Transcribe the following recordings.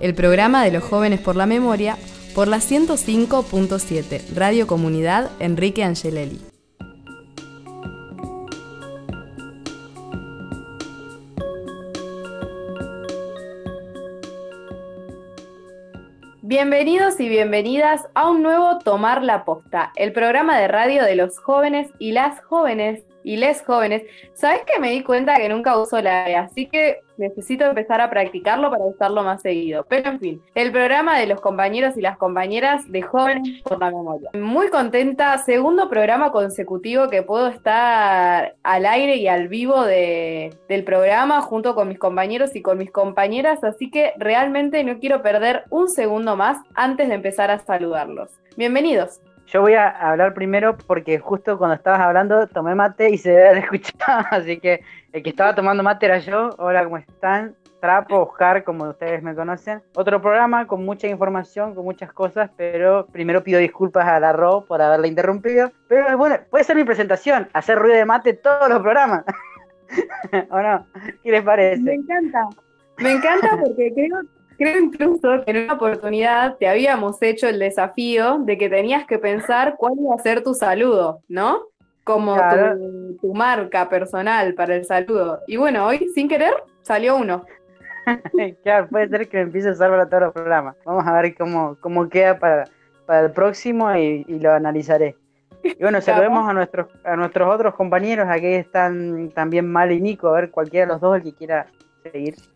el programa de los jóvenes por la memoria, por la 105.7, Radio Comunidad Enrique Angelelli. Bienvenidos y bienvenidas a un nuevo Tomar la Posta, el programa de radio de los jóvenes y las jóvenes y les jóvenes. ¿Sabes que me di cuenta que nunca uso la E? Así que necesito empezar a practicarlo para usarlo más seguido. Pero en fin, el programa de los compañeros y las compañeras de Jóvenes por la Memoria. Muy contenta, segundo programa consecutivo que puedo estar al aire y al vivo del programa junto con mis compañeros y con mis compañeras, así que realmente no quiero perder un segundo más antes de empezar a saludarlos. Bienvenidos. Yo voy a hablar primero porque justo cuando estabas hablando tomé mate y se debe haber escuchado, así que el que estaba tomando mate era yo. Hola, ¿cómo están? Trapo, Oscar, como ustedes me conocen. Otro programa con mucha información, con muchas cosas, pero primero pido disculpas a la Ro por haberla interrumpido. Pero bueno, puede ser mi presentación, hacer ruido de mate todos los programas. ¿O no? ¿Qué les parece? Me encanta. Me encanta porque creo Creo incluso que en una oportunidad te habíamos hecho el desafío de que tenías que pensar cuál iba a ser tu saludo, ¿no? Como tu, marca personal para el saludo. Y bueno, hoy, sin querer, salió uno. claro, puede ser que me empiece a usar para todos los programas. Vamos a ver cómo, cómo queda para, para el próximo y, lo analizaré. Y bueno, saludemos a nuestros, a nuestros otros compañeros, aquí están también Mal y Nico, a ver cualquiera de los dos el que quiera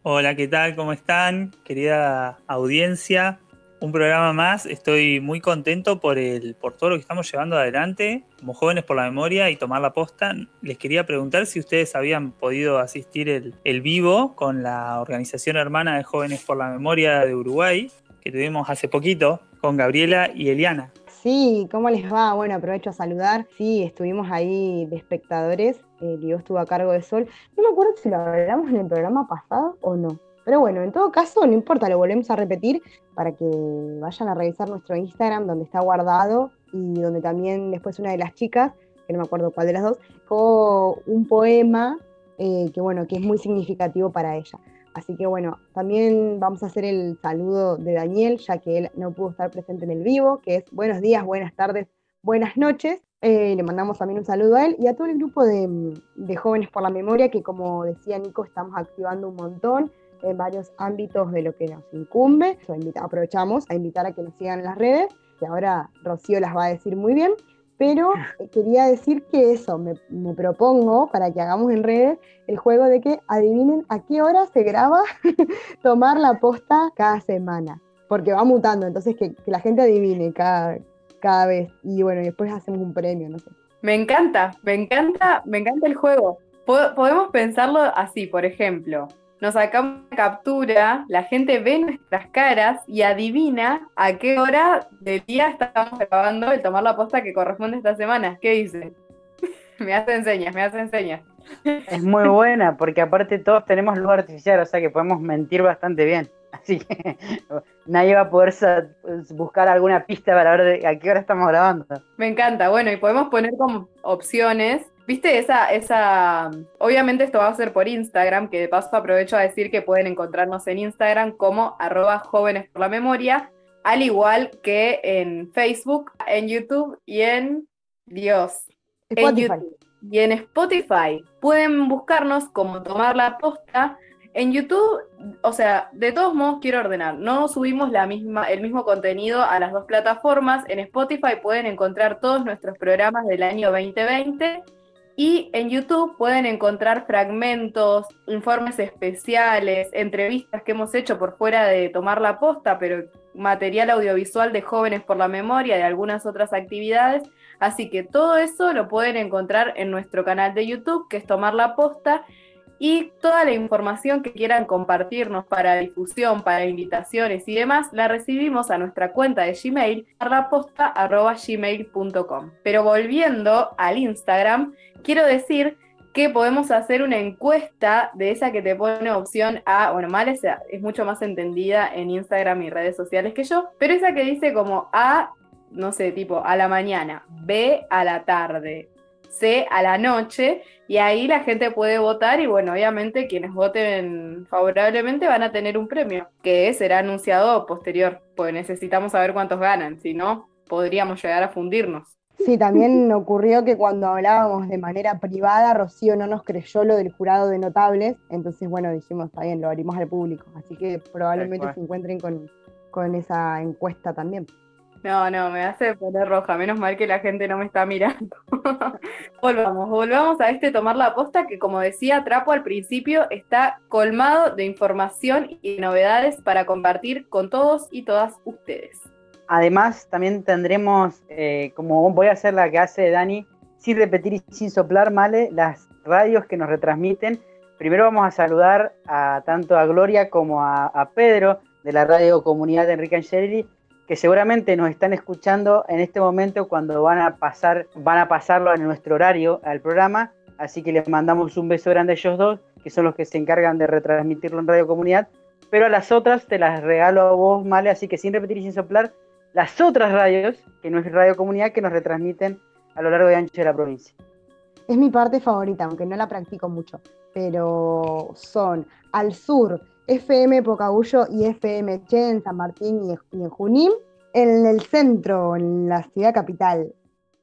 Hola, ¿qué tal? ¿Cómo están? Querida audiencia, un programa más. Estoy muy contento por, el, por todo lo que estamos llevando adelante como jóvenes por la memoria y tomar la posta. Les quería preguntar si ustedes habían podido asistir el, el vivo con la organización hermana de jóvenes por la memoria de Uruguay que tuvimos hace poquito con Gabriela y Eliana. Sí, ¿cómo les va? Bueno, aprovecho a saludar. Sí, estuvimos ahí de espectadores. Eh, Dios estuvo a cargo de Sol. No me acuerdo si lo hablamos en el programa pasado o no. Pero bueno, en todo caso, no importa, lo volvemos a repetir para que vayan a revisar nuestro Instagram donde está guardado y donde también después una de las chicas, que no me acuerdo cuál de las dos, dejó un poema eh, que bueno, que es muy significativo para ella. Así que bueno, también vamos a hacer el saludo de Daniel, ya que él no pudo estar presente en el vivo, que es buenos días, buenas tardes, buenas noches. Eh, le mandamos también un saludo a él y a todo el grupo de, Jóvenes por la Memoria, que como decía Nico, estamos activando un montón en varios ámbitos de lo que nos incumbe. aprovechamos a invitar a que nos sigan en las redes, que ahora Rocío las va a decir muy bien. Pero eh, quería decir que eso, me, propongo para que hagamos en redes el juego de que adivinen a qué hora se graba tomar la posta cada semana. Porque va mutando, entonces que, la gente adivine cada, cada vez. Y bueno, después hacemos un premio, no sé. Me encanta, me encanta, me encanta el juego. Podemos pensarlo así, por ejemplo nos sacamos una captura, la gente ve nuestras caras y adivina a qué hora del día estamos grabando el tomar la posta que corresponde esta semana. ¿Qué dice? me hace enseñas, me hace enseñas. Es muy buena, porque aparte todos tenemos luz artificial, o sea que podemos mentir bastante bien. Así que nadie va a poder buscar alguna pista para ver de a qué hora estamos grabando. Me encanta, bueno, y podemos poner como opciones. ¿Viste esa, esa, obviamente esto va a ser por Instagram, que de paso aprovecho a decir que pueden encontrarnos en Instagram como arroba jóvenes por la memoria, al igual que en Facebook, en YouTube y en Dios, en Spotify. YouTube y en Spotify. Pueden buscarnos como tomar la posta. En YouTube, o sea, de todos modos quiero ordenar, no subimos la misma, el mismo contenido a las dos plataformas. En Spotify pueden encontrar todos nuestros programas del año 2020 y en YouTube pueden encontrar fragmentos, informes especiales, entrevistas que hemos hecho por fuera de tomar la posta, pero material audiovisual de jóvenes por la memoria, de algunas otras actividades. Así que todo eso lo pueden encontrar en nuestro canal de YouTube, que es Tomar la Posta, y toda la información que quieran compartirnos para difusión, para invitaciones y demás, la recibimos a nuestra cuenta de Gmail, gmail.com. Pero volviendo al Instagram, quiero decir que podemos hacer una encuesta de esa que te pone opción A, bueno, mal es, es mucho más entendida en Instagram y redes sociales que yo, pero esa que dice como A, no sé, tipo a la mañana, B a la tarde, C a la noche, y ahí la gente puede votar y bueno, obviamente quienes voten favorablemente van a tener un premio, que será anunciado posterior, porque necesitamos saber cuántos ganan, si no, podríamos llegar a fundirnos. Sí, también ocurrió que cuando hablábamos de manera privada, Rocío no nos creyó lo del jurado de notables, entonces bueno, dijimos, está bien, lo abrimos al público, así que probablemente se encuentren con, con esa encuesta también. No, no, me hace poner roja, menos mal que la gente no me está mirando. volvamos, volvamos a este tomar la posta que como decía Trapo al principio está colmado de información y novedades para compartir con todos y todas ustedes. Además, también tendremos, eh, como voy a hacer la que hace Dani, sin repetir y sin soplar, Male, las radios que nos retransmiten. Primero vamos a saludar a tanto a Gloria como a, Pedro de la radio comunidad de Enrique Angeli, que seguramente nos están escuchando en este momento cuando van a pasar, van a pasarlo en nuestro horario al programa. Así que les mandamos un beso grande a ellos dos, que son los que se encargan de retransmitirlo en Radio Comunidad. Pero a las otras te las regalo a vos, Male, así que sin repetir y sin soplar, las otras radios, que no es Radio Comunidad, que nos retransmiten a lo largo y ancho de la provincia. Es mi parte favorita, aunque no la practico mucho, pero son al sur FM Pocahullo y FM Che en San Martín y en Junín, en el centro, en la ciudad capital,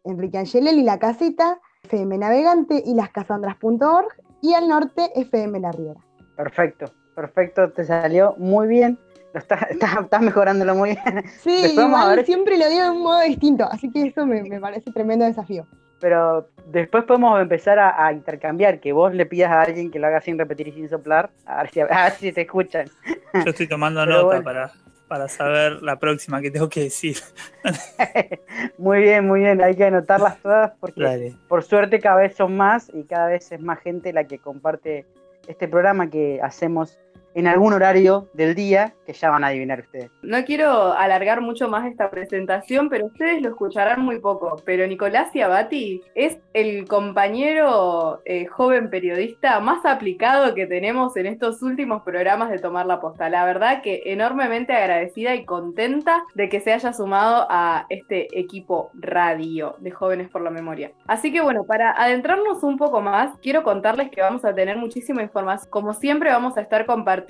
Enrique Angelel y La Casita, FM Navegante y lascasandras.org, y al norte FM La Riera. Perfecto, perfecto, te salió muy bien. Estás, estás mejorándolo muy bien. Sí, igual siempre lo digo de un modo distinto, así que eso me, me parece tremendo desafío. Pero después podemos empezar a, a intercambiar, que vos le pidas a alguien que lo haga sin repetir y sin soplar, a ver si, a ver si te escuchan. Yo estoy tomando nota bueno. para, para saber la próxima que tengo que decir. Muy bien, muy bien, hay que anotarlas todas porque Dale. por suerte cada vez son más y cada vez es más gente la que comparte este programa que hacemos en algún horario del día que ya van a adivinar ustedes. No quiero alargar mucho más esta presentación, pero ustedes lo escucharán muy poco. Pero Nicolás Ciabatti es el compañero eh, joven periodista más aplicado que tenemos en estos últimos programas de Tomar la Posta. La verdad que enormemente agradecida y contenta de que se haya sumado a este equipo radio de Jóvenes por la Memoria. Así que bueno, para adentrarnos un poco más, quiero contarles que vamos a tener muchísima información. Como siempre, vamos a estar compartiendo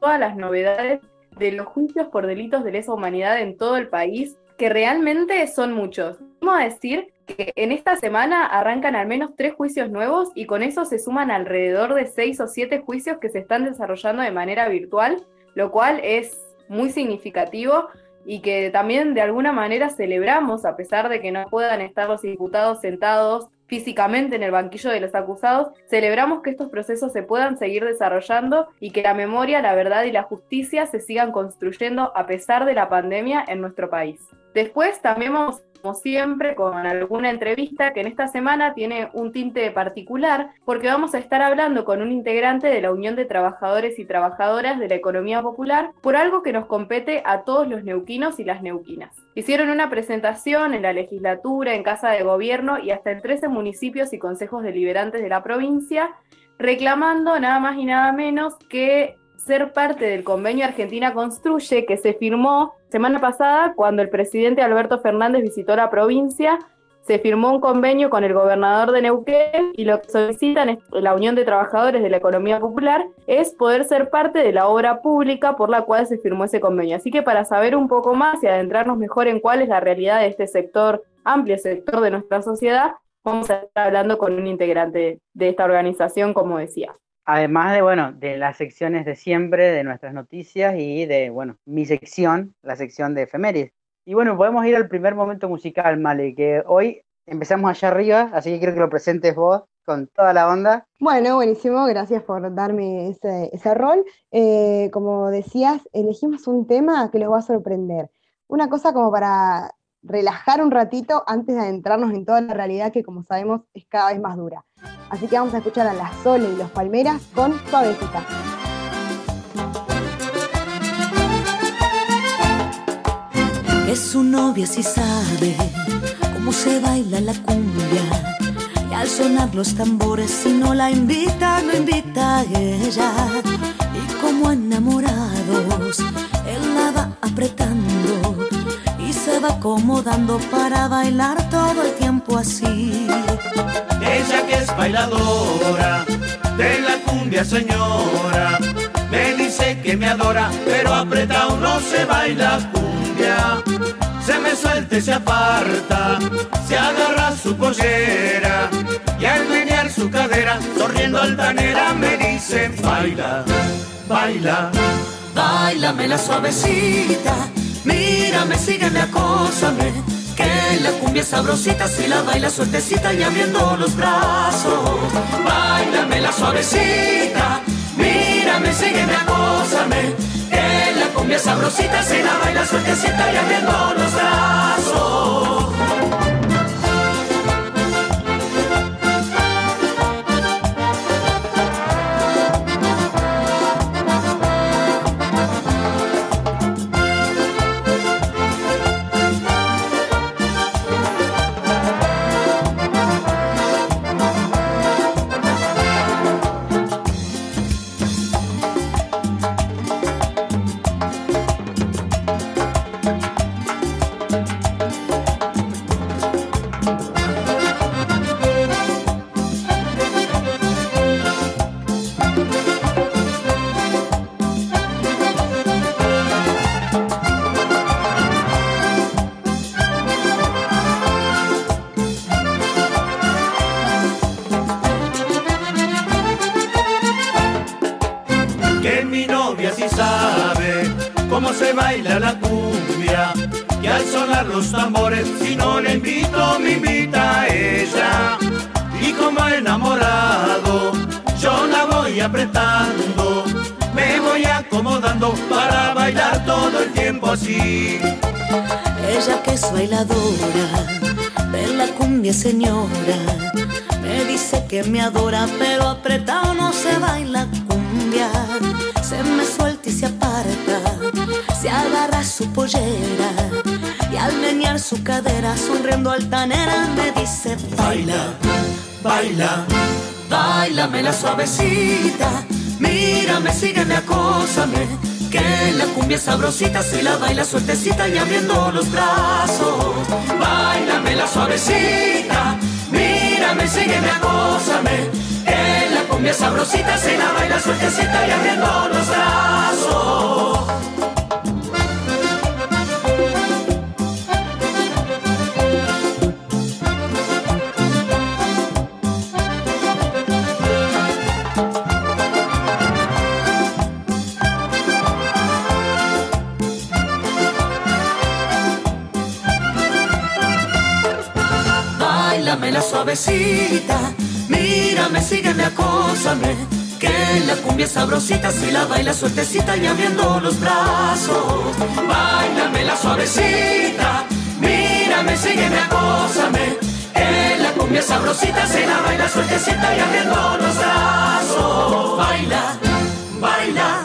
todas las novedades de los juicios por delitos de lesa humanidad en todo el país, que realmente son muchos. Vamos a decir que en esta semana arrancan al menos tres juicios nuevos y con eso se suman alrededor de seis o siete juicios que se están desarrollando de manera virtual, lo cual es muy significativo y que también de alguna manera celebramos, a pesar de que no puedan estar los imputados sentados físicamente en el banquillo de los acusados, celebramos que estos procesos se puedan seguir desarrollando y que la memoria, la verdad y la justicia se sigan construyendo a pesar de la pandemia en nuestro país. Después también vamos, como siempre, con alguna entrevista que en esta semana tiene un tinte particular, porque vamos a estar hablando con un integrante de la Unión de Trabajadores y Trabajadoras de la Economía Popular por algo que nos compete a todos los neuquinos y las neuquinas. Hicieron una presentación en la legislatura, en Casa de Gobierno y hasta en 13 municipios y consejos deliberantes de la provincia, reclamando nada más y nada menos que ser parte del convenio Argentina Construye que se firmó semana pasada, cuando el presidente Alberto Fernández visitó la provincia, se firmó un convenio con el gobernador de Neuquén y lo que solicitan la Unión de Trabajadores de la Economía Popular es poder ser parte de la obra pública por la cual se firmó ese convenio. Así que para saber un poco más y adentrarnos mejor en cuál es la realidad de este sector, amplio sector de nuestra sociedad, vamos a estar hablando con un integrante de esta organización, como decía. Además de, bueno, de las secciones de siempre, de nuestras noticias y de, bueno, mi sección, la sección de efemérides. Y bueno, podemos ir al primer momento musical, Male, que hoy empezamos allá arriba, así que quiero que lo presentes vos con toda la onda. Bueno, buenísimo, gracias por darme ese, ese rol. Eh, como decías, elegimos un tema que los va a sorprender. Una cosa como para relajar un ratito antes de adentrarnos en toda la realidad que, como sabemos, es cada vez más dura. Así que vamos a escuchar a las Sole y los Palmeras con Suavecita. Es su novia si sabe cómo se baila la cumbia. Y al sonar los tambores, si no la invita, no invita a ella. Y como enamorados, él la va apretando acomodando para bailar todo el tiempo así. Ella que es bailadora de la cumbia, señora, me dice que me adora, pero apretado no se baila cumbia se me suelta y se aparta, se agarra su pollera y al menear su cadera, sonriendo altanera me dice baila, baila, bailame la suavecita, mírame, sígueme, acósame, que la cumbia sabrosita si la baila suertecita y abriendo los brazos, bailame la suavecita, mírame, sígueme, acósame cumbia sabrosita se la baila suertecita y abriendo los brazos. La suavecita, mírame, sígueme, acósame que la cumbia sabrosita se la baila suertecita y abriendo los brazos. Bailame la suavecita, mírame, sígueme, acósame. Que la cumbia sabrosita se la baila suertecita y abriendo los brazos. Suavecita. Mírame, sígueme, acósame. Que la cumbia sabrosita si la baila suertecita y abriendo los brazos. Bailame la suavecita. Mírame, sígueme, acósame. Que la cumbia sabrosita se la baila suertecita y abriendo los brazos. Baila, baila.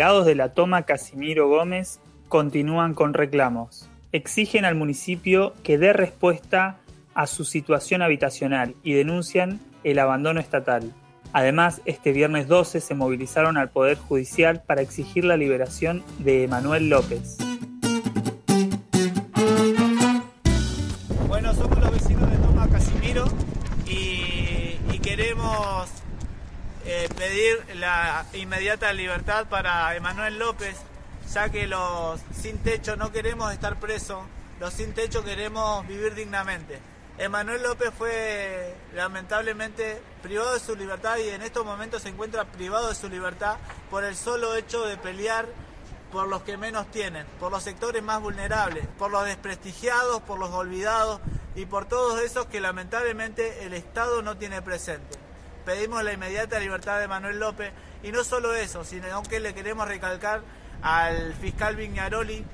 De la toma Casimiro Gómez continúan con reclamos. Exigen al municipio que dé respuesta a su situación habitacional y denuncian el abandono estatal. Además, este viernes 12 se movilizaron al Poder Judicial para exigir la liberación de Emanuel López. Eh, pedir la inmediata libertad para Emanuel López, ya que los sin techo no queremos estar presos, los sin techo queremos vivir dignamente. Emanuel López fue lamentablemente privado de su libertad y en estos momentos se encuentra privado de su libertad por el solo hecho de pelear por los que menos tienen, por los sectores más vulnerables, por los desprestigiados, por los olvidados y por todos esos que lamentablemente el Estado no tiene presente. Pedimos la inmediata libertad de Manuel López y no solo eso, sino que le queremos recalcar al fiscal Viñaroli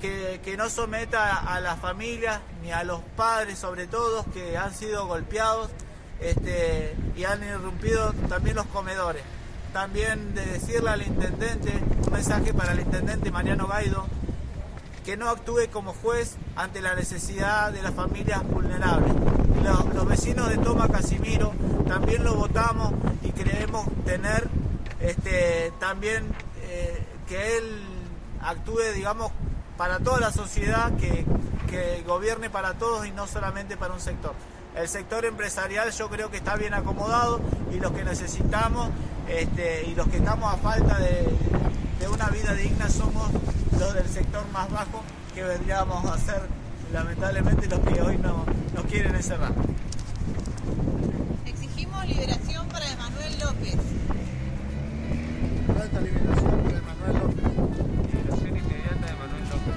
que, que, no someta a las familias ni a los padres sobre todo que han sido golpeados este, y han irrumpido también los comedores. También de decirle al intendente, un mensaje para el intendente Mariano Gaido, que no actúe como juez ante la necesidad de las familias vulnerables. Los, vecinos de Toma Casimiro también lo votamos y creemos tener este, también eh, que él actúe, digamos, para toda la sociedad, que, que, gobierne para todos y no solamente para un sector. El sector empresarial yo creo que está bien acomodado y los que necesitamos este, y los que estamos a falta de, de, una vida digna somos los del sector más bajo que vendríamos a ser lamentablemente los que hoy no, nos quieren encerrar. Exigimos liberación para Emanuel López. liberación para Emanuel López. Liberación inmediata de Emanuel López.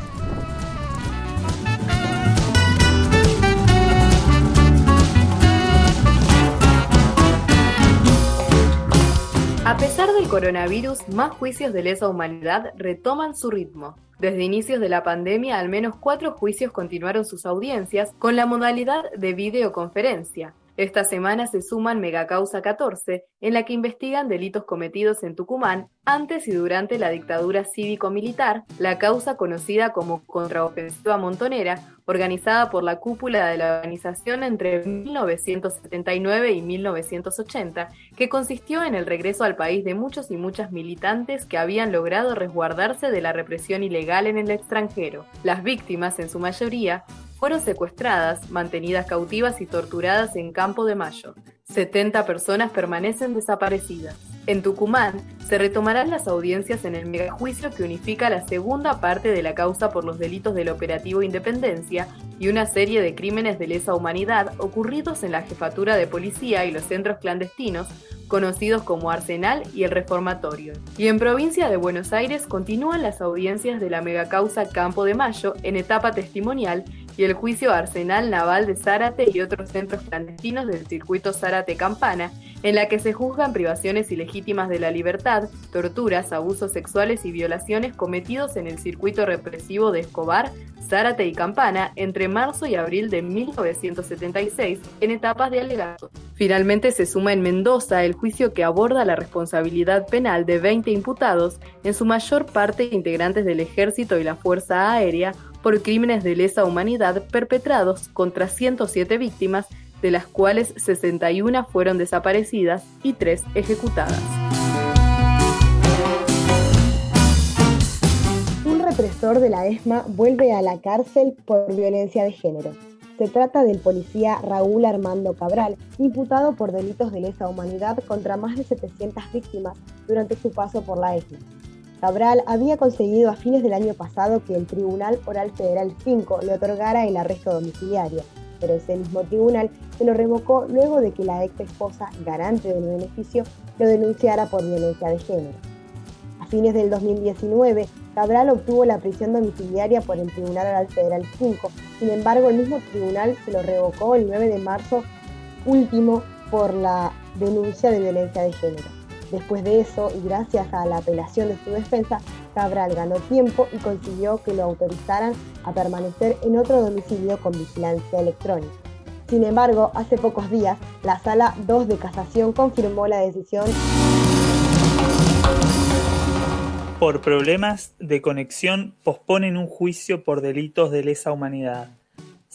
A pesar del coronavirus, más juicios de lesa humanidad retoman su ritmo. Desde inicios de la pandemia, al menos cuatro juicios continuaron sus audiencias con la modalidad de videoconferencia. Esta semana se suman Megacausa 14, en la que investigan delitos cometidos en Tucumán antes y durante la dictadura cívico-militar, la causa conocida como Contraofensiva Montonera, organizada por la cúpula de la organización entre 1979 y 1980, que consistió en el regreso al país de muchos y muchas militantes que habían logrado resguardarse de la represión ilegal en el extranjero. Las víctimas, en su mayoría, fueron secuestradas, mantenidas cautivas y torturadas en Campo de Mayo. 70 personas permanecen desaparecidas. En Tucumán se retomarán las audiencias en el megajuicio que unifica la segunda parte de la causa por los delitos del operativo Independencia y una serie de crímenes de lesa humanidad ocurridos en la jefatura de policía y los centros clandestinos conocidos como Arsenal y el Reformatorio. Y en provincia de Buenos Aires continúan las audiencias de la megacausa Campo de Mayo en etapa testimonial y el juicio Arsenal Naval de Zárate y otros centros clandestinos del circuito Zárate-Campana, en la que se juzgan privaciones ilegítimas de la libertad, torturas, abusos sexuales y violaciones cometidos en el circuito represivo de Escobar, Zárate y Campana entre marzo y abril de 1976 en etapas de alegato. Finalmente se suma en Mendoza el juicio que aborda la responsabilidad penal de 20 imputados, en su mayor parte integrantes del ejército y la Fuerza Aérea, por crímenes de lesa humanidad perpetrados contra 107 víctimas, de las cuales 61 fueron desaparecidas y 3 ejecutadas. Un represor de la ESMA vuelve a la cárcel por violencia de género. Se trata del policía Raúl Armando Cabral, imputado por delitos de lesa humanidad contra más de 700 víctimas durante su paso por la ESMA. Cabral había conseguido a fines del año pasado que el Tribunal Oral Federal 5 le otorgara el arresto domiciliario, pero ese mismo tribunal se lo revocó luego de que la ex esposa, garante del beneficio, lo denunciara por violencia de género. A fines del 2019, Cabral obtuvo la prisión domiciliaria por el Tribunal Oral Federal 5, sin embargo el mismo tribunal se lo revocó el 9 de marzo último por la denuncia de violencia de género. Después de eso, y gracias a la apelación de su defensa, Cabral ganó tiempo y consiguió que lo autorizaran a permanecer en otro domicilio con vigilancia electrónica. Sin embargo, hace pocos días, la Sala 2 de Casación confirmó la decisión por problemas de conexión posponen un juicio por delitos de lesa humanidad.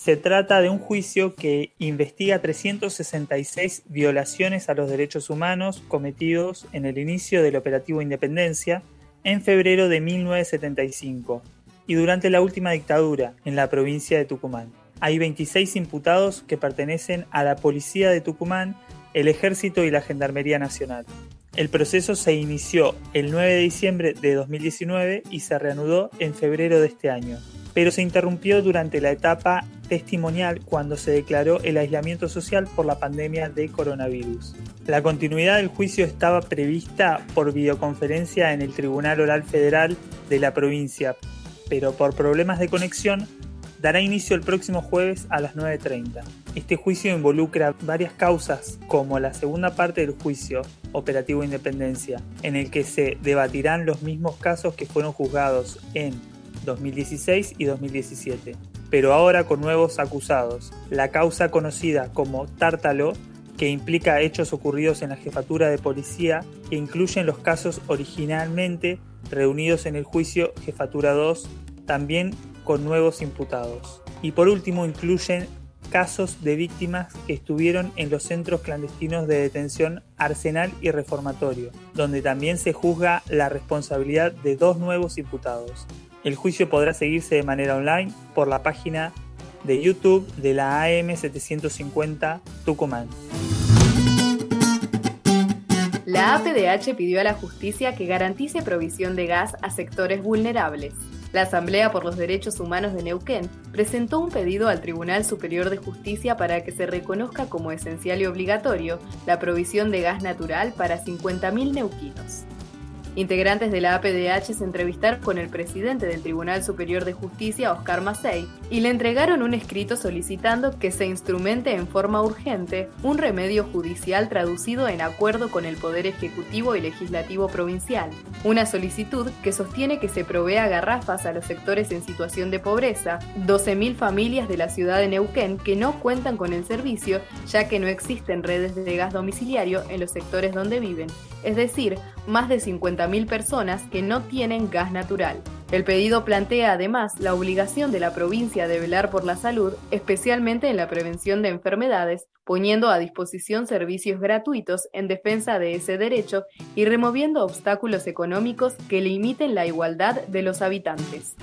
Se trata de un juicio que investiga 366 violaciones a los derechos humanos cometidos en el inicio del operativo Independencia en febrero de 1975 y durante la última dictadura en la provincia de Tucumán. Hay 26 imputados que pertenecen a la Policía de Tucumán, el Ejército y la Gendarmería Nacional. El proceso se inició el 9 de diciembre de 2019 y se reanudó en febrero de este año, pero se interrumpió durante la etapa testimonial cuando se declaró el aislamiento social por la pandemia de coronavirus. La continuidad del juicio estaba prevista por videoconferencia en el Tribunal Oral Federal de la provincia, pero por problemas de conexión dará inicio el próximo jueves a las 9.30. Este juicio involucra varias causas, como la segunda parte del juicio, Operativo Independencia, en el que se debatirán los mismos casos que fueron juzgados en 2016 y 2017, pero ahora con nuevos acusados. La causa conocida como Tártalo, que implica hechos ocurridos en la jefatura de policía que incluyen los casos originalmente reunidos en el juicio Jefatura 2, también con nuevos imputados. Y por último incluyen casos de víctimas que estuvieron en los centros clandestinos de detención Arsenal y Reformatorio, donde también se juzga la responsabilidad de dos nuevos imputados. El juicio podrá seguirse de manera online por la página de YouTube de la AM750 Tucumán. La APDH pidió a la justicia que garantice provisión de gas a sectores vulnerables. La Asamblea por los Derechos Humanos de Neuquén presentó un pedido al Tribunal Superior de Justicia para que se reconozca como esencial y obligatorio la provisión de gas natural para 50.000 neuquinos. Integrantes de la APDH se entrevistaron con el presidente del Tribunal Superior de Justicia, Oscar Macei, y le entregaron un escrito solicitando que se instrumente en forma urgente un remedio judicial traducido en acuerdo con el Poder Ejecutivo y Legislativo Provincial. Una solicitud que sostiene que se provea garrafas a los sectores en situación de pobreza, 12.000 familias de la ciudad de Neuquén que no cuentan con el servicio ya que no existen redes de gas domiciliario en los sectores donde viven, es decir, más de 50.000 personas que no tienen gas natural. El pedido plantea además la obligación de la provincia de velar por la salud, especialmente en la prevención de enfermedades, poniendo a disposición servicios gratuitos en defensa de ese derecho y removiendo obstáculos económicos que limiten la igualdad de los habitantes.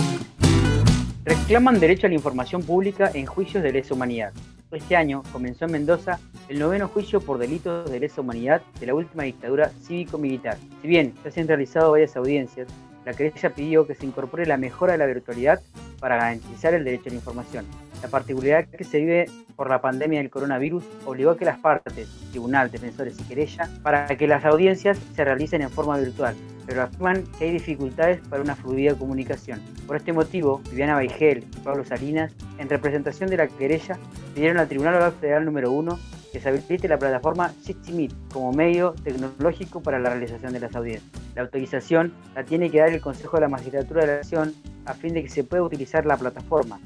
Reclaman derecho a la información pública en juicios de lesa humanidad. Este año comenzó en Mendoza el noveno juicio por delitos de lesa humanidad de la última dictadura cívico-militar. Si bien ya se han realizado varias audiencias, la querella pidió que se incorpore la mejora de la virtualidad para garantizar el derecho a la información. La particularidad que se vive por la pandemia del coronavirus obligó a que las partes, tribunal, defensores y querella, para que las audiencias se realicen en forma virtual, pero afirman que hay dificultades para una fluida comunicación. Por este motivo, Viviana Baigel y Pablo Salinas, en representación de la querella, pidieron al Tribunal Oral Federal número 1 que se habilite la plataforma Meet como medio tecnológico para la realización de las audiencias. La autorización la tiene que dar el Consejo de la Magistratura de la Nación a fin de que se pueda utilizar la plataforma.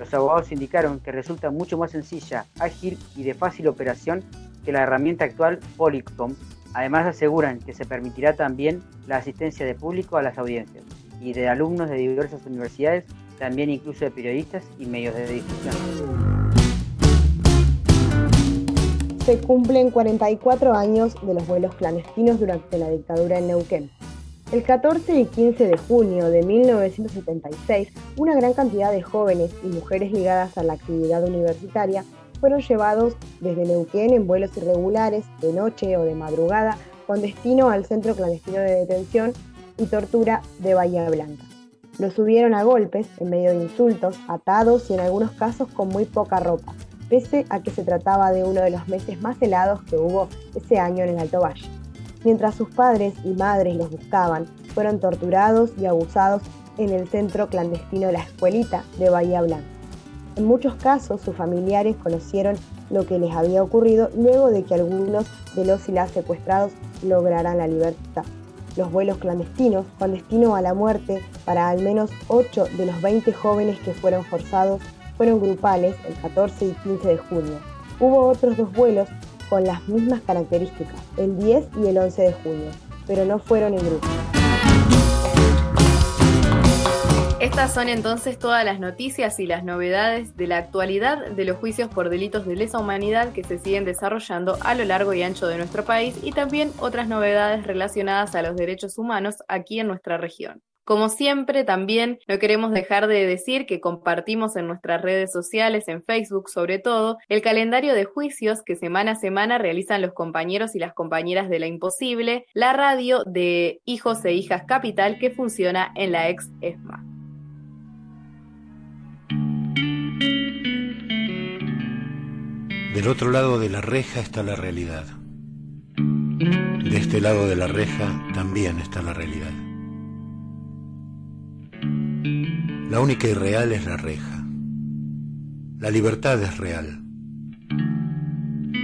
Los abogados indicaron que resulta mucho más sencilla, ágil y de fácil operación que la herramienta actual Polycom. Además aseguran que se permitirá también la asistencia de público a las audiencias y de alumnos de diversas universidades, también incluso de periodistas y medios de difusión se cumplen 44 años de los vuelos clandestinos durante la dictadura en Neuquén. El 14 y 15 de junio de 1976, una gran cantidad de jóvenes y mujeres ligadas a la actividad universitaria fueron llevados desde Neuquén en vuelos irregulares, de noche o de madrugada, con destino al centro clandestino de detención y tortura de Bahía Blanca. Los subieron a golpes, en medio de insultos, atados y en algunos casos con muy poca ropa, pese a que se trataba de uno de los meses más helados que hubo ese año en el Alto Valle. Mientras sus padres y madres los buscaban, fueron torturados y abusados en el centro clandestino La Escuelita de Bahía Blanca. En muchos casos, sus familiares conocieron lo que les había ocurrido luego de que algunos de los y las secuestrados lograran la libertad. Los vuelos clandestinos, con destino a la muerte para al menos 8 de los 20 jóvenes que fueron forzados, fueron grupales el 14 y 15 de junio. Hubo otros dos vuelos con las mismas características, el 10 y el 11 de junio, pero no fueron en grupo. Estas son entonces todas las noticias y las novedades de la actualidad de los juicios por delitos de lesa humanidad que se siguen desarrollando a lo largo y ancho de nuestro país y también otras novedades relacionadas a los derechos humanos aquí en nuestra región. Como siempre, también no queremos dejar de decir que compartimos en nuestras redes sociales, en Facebook sobre todo, el calendario de juicios que semana a semana realizan los compañeros y las compañeras de La Imposible, la radio de Hijos e Hijas Capital que funciona en la ex ESMA. Del otro lado de la reja está la realidad. De este lado de la reja también está la realidad. La única irreal es la reja. La libertad es real.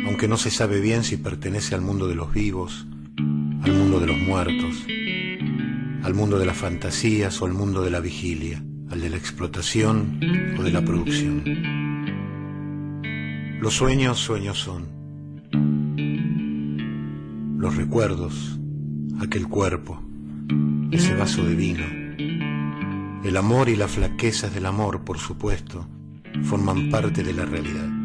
Aunque no se sabe bien si pertenece al mundo de los vivos, al mundo de los muertos, al mundo de las fantasías o al mundo de la vigilia, al de la explotación o de la producción. Los sueños, sueños son. Los recuerdos, aquel cuerpo, ese vaso de vino. El amor y las flaquezas del amor, por supuesto, forman parte de la realidad.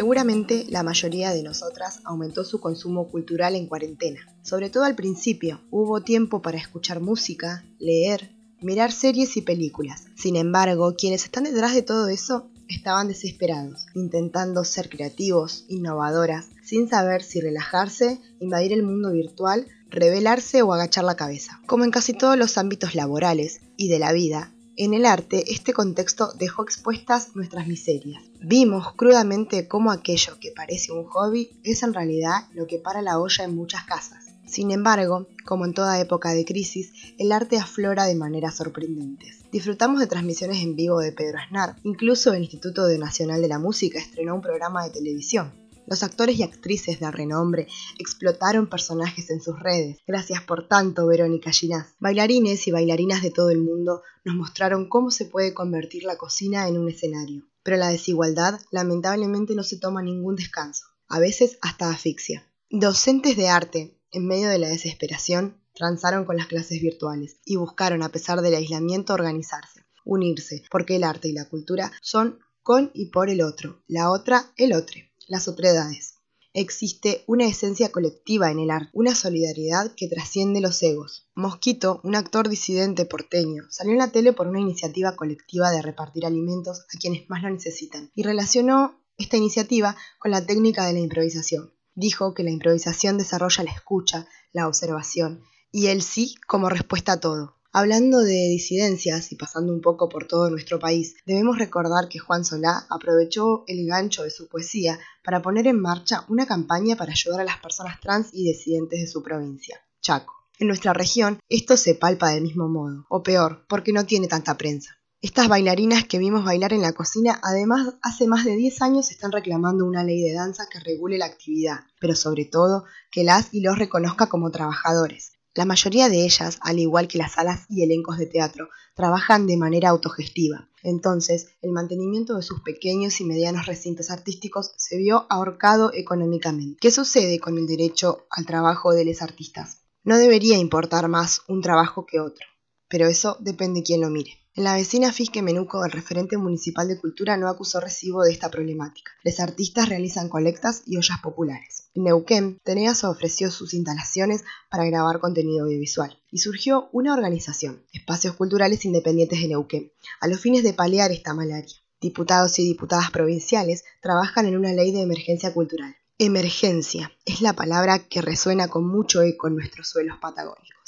Seguramente la mayoría de nosotras aumentó su consumo cultural en cuarentena. Sobre todo al principio, hubo tiempo para escuchar música, leer, mirar series y películas. Sin embargo, quienes están detrás de todo eso estaban desesperados, intentando ser creativos, innovadoras, sin saber si relajarse, invadir el mundo virtual, rebelarse o agachar la cabeza. Como en casi todos los ámbitos laborales y de la vida, en el arte, este contexto dejó expuestas nuestras miserias. Vimos crudamente cómo aquello que parece un hobby es en realidad lo que para la olla en muchas casas. Sin embargo, como en toda época de crisis, el arte aflora de maneras sorprendentes. Disfrutamos de transmisiones en vivo de Pedro Aznar, incluso el Instituto Nacional de la Música estrenó un programa de televisión. Los actores y actrices de renombre explotaron personajes en sus redes. Gracias por tanto, Verónica Ginás. Bailarines y bailarinas de todo el mundo nos mostraron cómo se puede convertir la cocina en un escenario. Pero la desigualdad lamentablemente no se toma ningún descanso, a veces hasta asfixia. Docentes de arte, en medio de la desesperación, transaron con las clases virtuales y buscaron, a pesar del aislamiento, organizarse, unirse, porque el arte y la cultura son con y por el otro, la otra, el otro las otredades. Existe una esencia colectiva en el arte, una solidaridad que trasciende los egos. Mosquito, un actor disidente porteño, salió en la tele por una iniciativa colectiva de repartir alimentos a quienes más lo necesitan y relacionó esta iniciativa con la técnica de la improvisación. Dijo que la improvisación desarrolla la escucha, la observación y el sí como respuesta a todo. Hablando de disidencias y pasando un poco por todo nuestro país, debemos recordar que Juan Solá aprovechó el gancho de su poesía para poner en marcha una campaña para ayudar a las personas trans y disidentes de su provincia, Chaco. En nuestra región esto se palpa del mismo modo, o peor, porque no tiene tanta prensa. Estas bailarinas que vimos bailar en la cocina además hace más de 10 años están reclamando una ley de danza que regule la actividad, pero sobre todo que las y los reconozca como trabajadores, la mayoría de ellas, al igual que las salas y elencos de teatro, trabajan de manera autogestiva. Entonces, el mantenimiento de sus pequeños y medianos recintos artísticos se vio ahorcado económicamente. ¿Qué sucede con el derecho al trabajo de los artistas? No debería importar más un trabajo que otro, pero eso depende de quién lo mire. En la vecina Fisque Menuco, el referente municipal de cultura no acusó recibo de esta problemática. Los artistas realizan colectas y ollas populares. En Neuquén, Teneas ofreció sus instalaciones para grabar contenido audiovisual y surgió una organización, Espacios Culturales Independientes de Neuquén, a los fines de paliar esta malaria. Diputados y diputadas provinciales trabajan en una ley de emergencia cultural. Emergencia es la palabra que resuena con mucho eco en nuestros suelos patagónicos.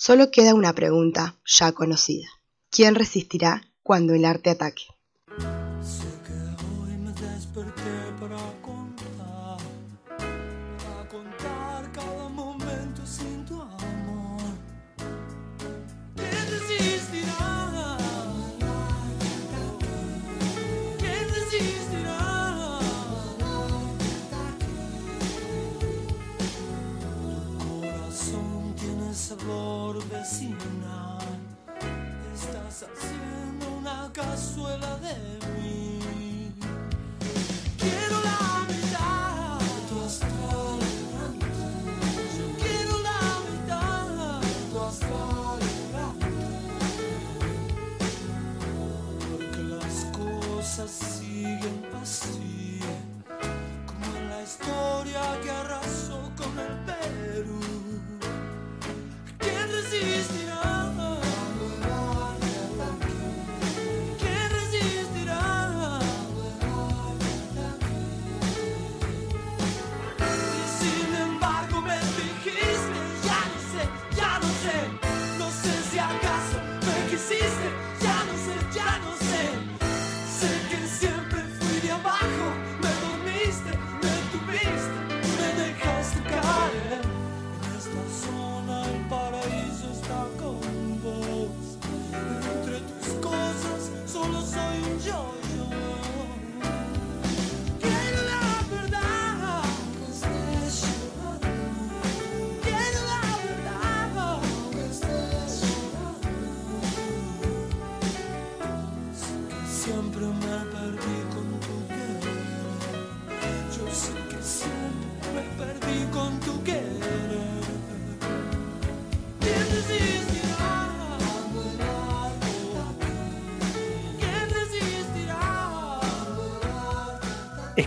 Solo queda una pregunta ya conocida. ¿Quién resistirá cuando el arte ataque? Sabor vecinal. Estás haciendo una cazuela de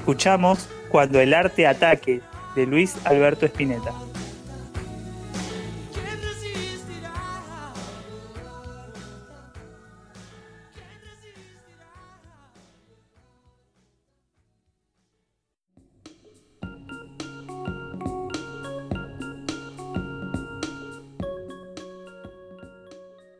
Escuchamos Cuando el arte ataque, de Luis Alberto Spinetta.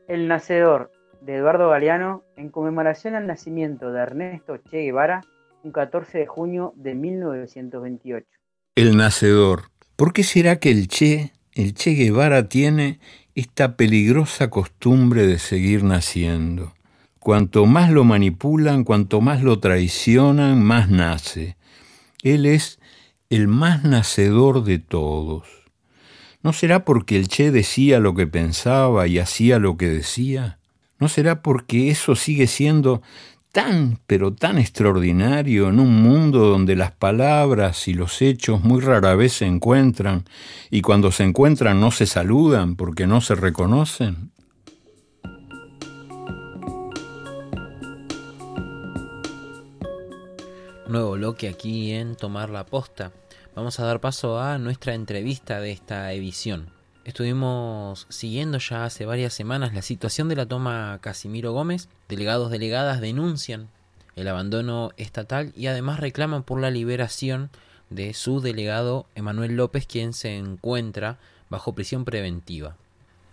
El Nacedor, de Eduardo Galeano, en conmemoración al nacimiento de Ernesto Che Guevara, un 14 de junio de 1928. El nacedor. ¿Por qué será que el Che, el Che Guevara tiene esta peligrosa costumbre de seguir naciendo? Cuanto más lo manipulan, cuanto más lo traicionan, más nace. Él es el más nacedor de todos. ¿No será porque el Che decía lo que pensaba y hacía lo que decía? ¿No será porque eso sigue siendo tan, pero tan extraordinario en un mundo donde las palabras y los hechos muy rara vez se encuentran y cuando se encuentran no se saludan porque no se reconocen? Nuevo bloque aquí en Tomar la Posta. Vamos a dar paso a nuestra entrevista de esta edición. Estuvimos siguiendo ya hace varias semanas la situación de la toma Casimiro Gómez. Delegados, delegadas denuncian el abandono estatal y además reclaman por la liberación de su delegado Emanuel López, quien se encuentra bajo prisión preventiva.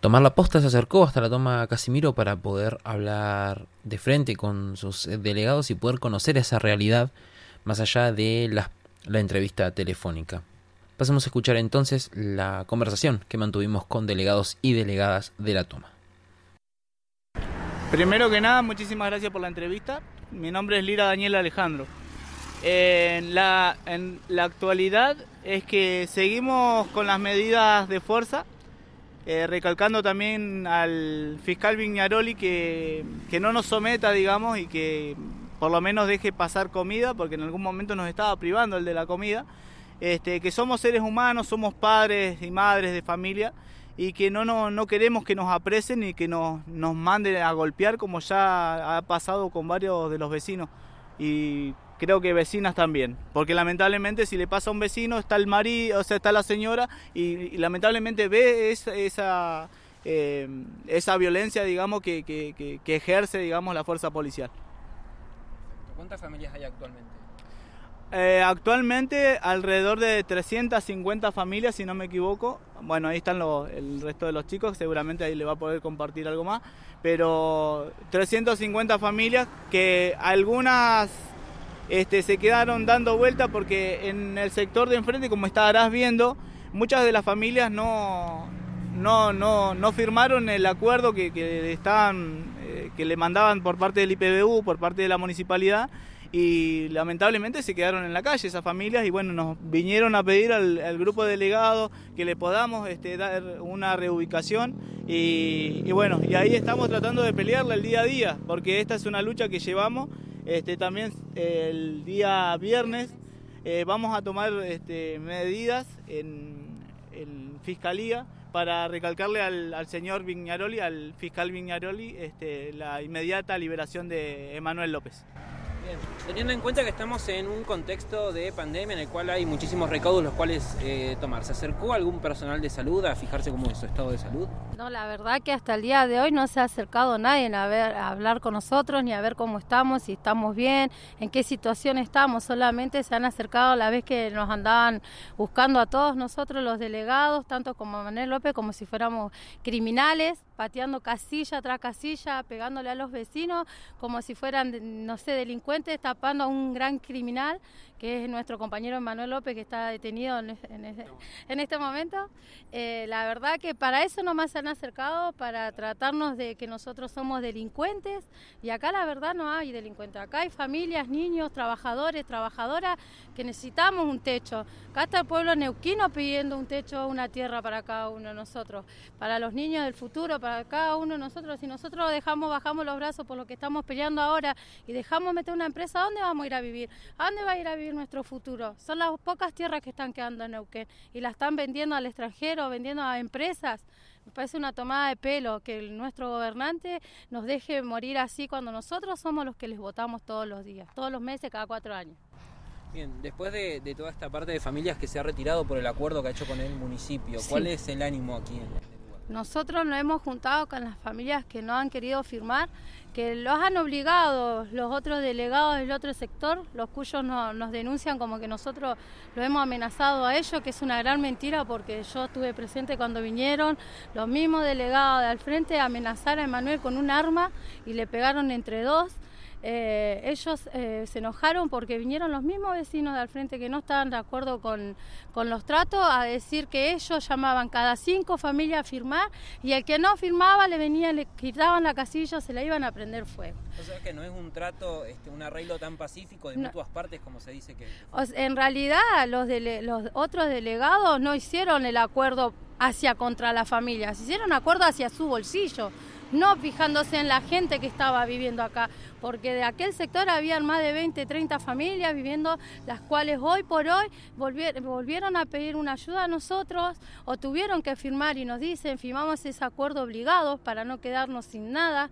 Tomar la posta se acercó hasta la toma Casimiro para poder hablar de frente con sus delegados y poder conocer esa realidad más allá de la, la entrevista telefónica. Pasemos a escuchar entonces la conversación que mantuvimos con delegados y delegadas de la toma. Primero que nada, muchísimas gracias por la entrevista. Mi nombre es Lira Daniel Alejandro. En la, actualidad es que seguimos con las medidas de fuerza, eh, recalcando también al fiscal Viñaroli que, que no nos someta, digamos, y que por lo menos deje pasar comida, porque en algún momento nos estaba privando el de la comida. Este, que somos seres humanos, somos padres y madres de familia y que no, no, no queremos que nos apresen y que nos, nos manden a golpear como ya ha pasado con varios de los vecinos y creo que vecinas también, porque lamentablemente si le pasa a un vecino está el marido, o sea, está la señora y, lamentablemente ve esa, esa, eh, esa violencia, digamos, que, que, que, que ejerce, digamos, la fuerza policial. ¿Cuántas familias hay actualmente? Eh, actualmente alrededor de 350 familias, si no me equivoco. Bueno, ahí están los- el resto de los chicos, seguramente ahí le va a poder compartir algo más. Pero 350 familias que algunas este, se quedaron dando vuelta porque en el sector de enfrente, como estarás viendo, muchas de las familias no, no, no, no firmaron el acuerdo que, que estaban, eh, que le mandaban por parte del IPBU, por parte de la municipalidad, y lamentablemente se quedaron en la calle esas familias y bueno, nos vinieron a pedir al, al grupo delegado que le podamos este, dar una reubicación y, bueno, y ahí estamos tratando de pelearla el día a día, porque esta es una lucha que llevamos este, también eh, el día viernes eh, vamos a tomar este, medidas en, en fiscalía para recalcarle al, señor Vignaroli, al fiscal Vignaroli, la inmediata liberación de Emanuel López. Bien, teniendo en cuenta que estamos en un contexto de pandemia en el cual hay muchísimos recaudos los cuales eh, tomar, ¿se acercó algún personal de salud a fijarse cómo es su estado de salud? No, la verdad que hasta el día de hoy no se ha acercado nadie a, ver, a hablar con nosotros ni a ver cómo estamos, si estamos bien, en qué situación estamos. Solamente se han acercado a la vez que nos andaban buscando a todos nosotros, los delegados, tanto como Manuel López, como si fuéramos criminales, pateando casilla tras casilla, pegándole a los vecinos, como si fueran, no sé, delincuentes, tapando a un gran criminal, que es nuestro compañero Manuel López, que está detenido en, este momento. Eh, la verdad que para eso nomás se han acercado para tratarnos de que nosotros somos delincuentes y acá la verdad no hay delincuentes, acá hay familias, niños, trabajadores, trabajadoras que necesitamos un techo. Acá está el pueblo neuquino pidiendo un techo, una tierra para cada uno de nosotros, para los niños del futuro, para cada uno de nosotros. Si nosotros dejamos, bajamos los brazos por lo que estamos peleando ahora y dejamos meter una empresa, ¿a dónde vamos a ir a vivir? ¿A dónde va a ir a vivir nuestro futuro? Son las pocas tierras que están quedando en Neuquén y las están vendiendo al extranjero, vendiendo a empresas. Me parece una tomada de pelo que el, nuestro gobernante nos deje morir así cuando nosotros somos los que les votamos todos los días, todos los meses, cada cuatro años. Bien, después de, de toda esta parte de familias que se ha retirado por el acuerdo que ha hecho con el municipio, ¿cuál Sí. es el ánimo aquí en Nosotros nos hemos juntado con las familias que no han querido firmar, que los han obligado los otros delegados del otro sector, los cuyos no- nos denuncian como que nosotros lo hemos amenazado a ellos, que es una gran mentira porque yo estuve presente cuando vinieron los mismos delegados de al frente a amenazar a Emanuel con un arma y le pegaron entre dos. Eh, ellos eh, se enojaron porque vinieron los mismos vecinos de al frente que no estaban de acuerdo con, con los tratos a decir que ellos llamaban cada cinco familias a firmar y el que no firmaba le venían, le quitaban la casilla, se la iban a prender fuego. O sea que no es un trato, este, un arreglo tan pacífico de No. mutuas partes como se dice que... O sea, en realidad los, dele- los otros delegados no hicieron el acuerdo hacia contra la familia, se hicieron acuerdo hacia su bolsillo, no fijándose en la gente que estaba viviendo acá, porque de aquel sector habían más de 20, 30 familias viviendo, las cuales hoy por hoy volvier- volvieron a pedir una ayuda a nosotros o tuvieron que firmar y nos dicen, firmamos ese acuerdo obligados para no quedarnos sin nada.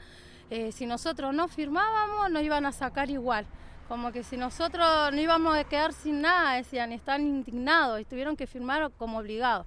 Eh, si nosotros no firmábamos, nos iban a sacar igual. Como que si nosotros no íbamos a quedar sin nada, decían, están indignados y tuvieron que firmar como obligados.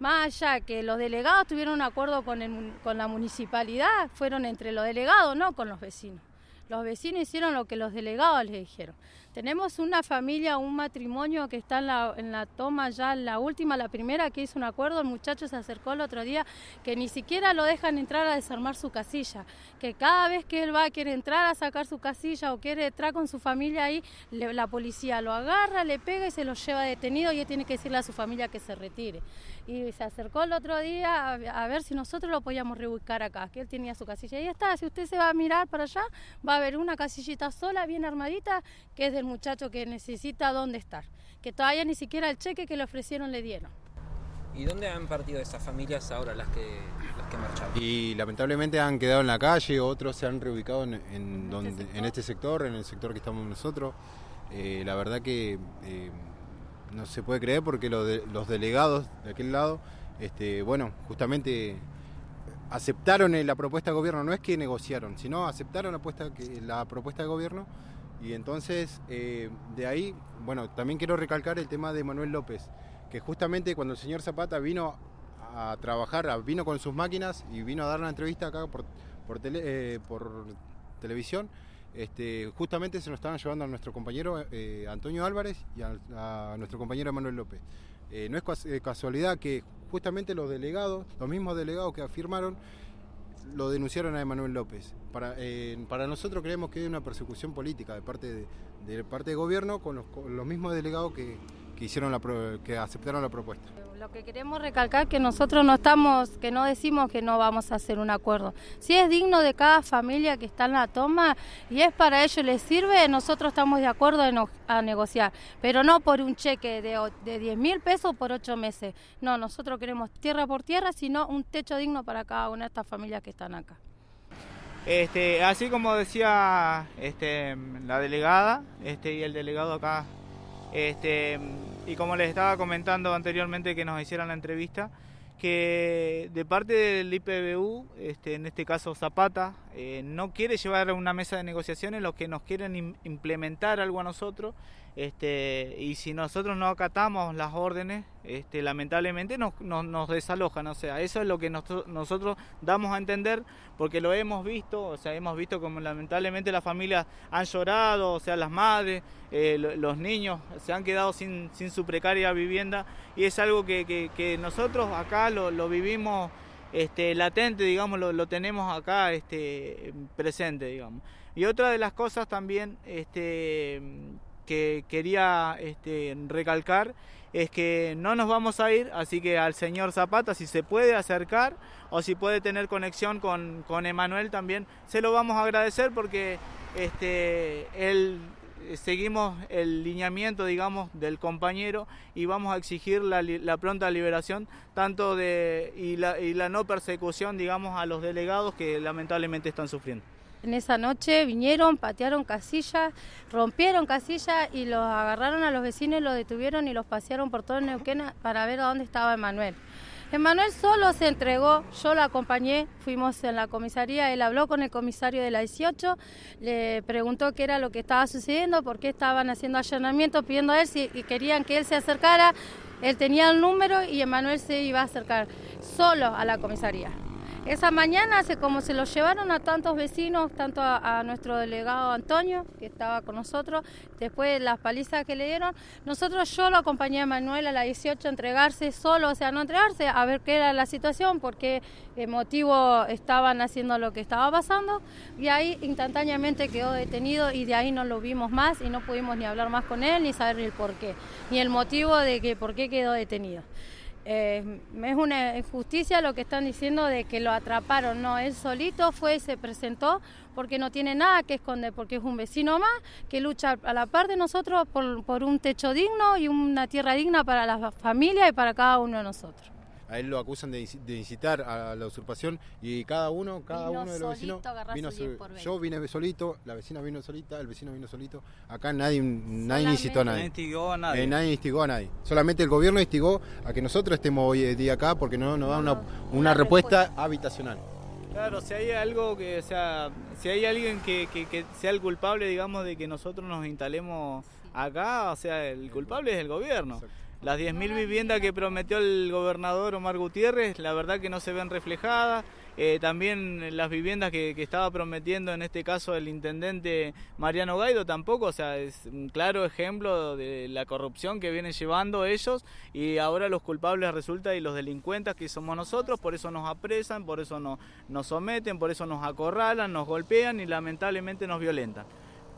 Más allá que los delegados tuvieron un acuerdo con, el con la municipalidad, fueron entre los delegados, no con los vecinos. Los vecinos hicieron lo que los delegados les dijeron. Tenemos una familia, un matrimonio que está en la, en la toma ya, la última, la primera que hizo un acuerdo, el muchacho se acercó el otro día, que ni siquiera lo dejan entrar a desarmar su casilla, que cada vez que él va, quiere entrar a sacar su casilla o quiere entrar con su familia ahí, la policía lo agarra, le pega y se lo lleva detenido y él tiene que decirle a su familia que se retire. Y se acercó el otro día a, a ver si nosotros lo podíamos reubicar acá, que él tenía su casilla. Y ya está, si usted se va a mirar para allá, va a haber una casillita sola, bien armadita, que es del muchacho que necesita dónde estar. Que todavía ni siquiera el cheque que le ofrecieron le dieron. ¿Y dónde han partido esas familias ahora las que, las que marcharon? Y lamentablemente han quedado en la calle, otros se han reubicado en, en donde, en este sector, en el sector que estamos nosotros. Eh, la verdad que eh, no se puede creer porque los, de- los delegados de aquel lado, este, bueno, justamente aceptaron eh, la propuesta de gobierno, no es que negociaron, sino aceptaron la, puesta la propuesta de gobierno. Y entonces eh, de ahí, bueno, también quiero recalcar el tema de Manuel López, que justamente cuando el señor Zapata vino a trabajar, vino con sus máquinas y vino a dar una entrevista acá por, tele- eh, por televisión, este, justamente se nos estaban llevando a nuestro compañero eh, Antonio Álvarez y a, nuestro compañero Manuel López. Eh, no es eh, casualidad que justamente los delegados, los mismos delegados que afirmaron, lo denunciaron a Emanuel López. Para, para nosotros creemos que hay una persecución política de parte de parte del gobierno con los, con los mismos delegados que, que hicieron la pro- que aceptaron la propuesta. Lo que queremos recalcar que nosotros no estamos, que no decimos que no vamos a hacer un acuerdo. Si es digno de cada familia que está en la toma y es para ellos les sirve, nosotros estamos de acuerdo en, a negociar, pero no por un cheque de, de 10 mil pesos por ocho meses. No, nosotros queremos tierra por tierra, sino un techo digno para cada una de estas familias que están acá. Este, así como decía este, la delegada este, y el delegado acá, este, y como les estaba comentando anteriormente que nos hicieran la entrevista, que de parte del IPBU, este, en este caso Zapata, eh, no quiere llevar a una mesa de negociaciones los que nos quieren im- implementar algo a nosotros, este, y si nosotros no acatamos las órdenes, este, lamentablemente nos, nos, nos desalojan, o sea, eso es lo que nos- nosotros damos a entender, porque lo hemos visto, o sea, hemos visto como lamentablemente las familias han llorado, o sea, las madres, eh, lo- los niños se han quedado sin, su precaria vivienda, y es algo que, nosotros acá lo, vivimos este, latente, digamos, lo, tenemos acá presente, digamos. Y otra de las cosas también que quería este, recalcar es que no nos vamos a ir, así que al señor Zapata, si se puede acercar o si puede tener conexión con, con Emanuel también, se lo vamos a agradecer porque este, él eh, seguimos el lineamiento, digamos, del compañero y vamos a exigir la, pronta liberación tanto de y la, y la no persecución, digamos, a los delegados que lamentablemente están sufriendo. En esa noche vinieron, patearon casillas, rompieron casillas y los agarraron a los vecinos, los detuvieron y los pasearon por todo Neuquén para ver dónde estaba Emanuel. Emanuel solo se entregó, yo lo acompañé, fuimos en la comisaría, él habló con el comisario de la 18, le preguntó qué era lo que estaba sucediendo, por qué estaban haciendo allanamientos, pidiendo a él si querían que él se acercara, él tenía el número y Emanuel se iba a acercar solo a la comisaría. Esa mañana, se, como se lo llevaron a tantos vecinos, tanto a, nuestro delegado Antonio, que estaba con nosotros, después de las palizas que le dieron, nosotros yo lo acompañé a Manuel a la 18 a entregarse solo, o sea, no entregarse, a ver qué era la situación, por qué motivo estaban haciendo lo que estaba pasando, y ahí instantáneamente quedó detenido y de ahí no lo vimos más y no pudimos ni hablar más con él, ni saber el por qué, ni el motivo de que por qué quedó detenido. Eh, es una injusticia lo que están diciendo de que lo atraparon. No, él solito fue y se presentó porque no tiene nada que esconder, porque es un vecino más que lucha a la par de nosotros por, por un techo digno y una tierra digna para la familia y para cada uno de nosotros. A él lo acusan de, inci- de incitar a la usurpación y cada uno, cada Vino uno de los vecinos vino su sol- 10 por 20. Yo vine solito, la vecina vino solita, el vecino vino solito. Acá nadie, nadie incitó a nadie. Instigó a nadie. Eh, nadie instigó a nadie. Solamente el gobierno instigó a que nosotros estemos hoy día acá porque no nos da una, una respuesta habitacional. Claro, si hay algo que, o sea, si hay alguien que, que- que sea el culpable, digamos, de que nosotros nos instalemos acá, o sea, el culpable es el gobierno. Las 10.000 viviendas que prometió el gobernador Omar Gutiérrez, la verdad que no se ven reflejadas. Eh, también las viviendas que, que estaba prometiendo, en este caso el intendente Mariano Gaido, tampoco, o sea, es un claro ejemplo de la corrupción que vienen llevando ellos y ahora los culpables resulta y los delincuentes que somos nosotros, por eso nos apresan, por eso nos, nos someten, por eso nos acorralan, nos golpean y lamentablemente nos violentan.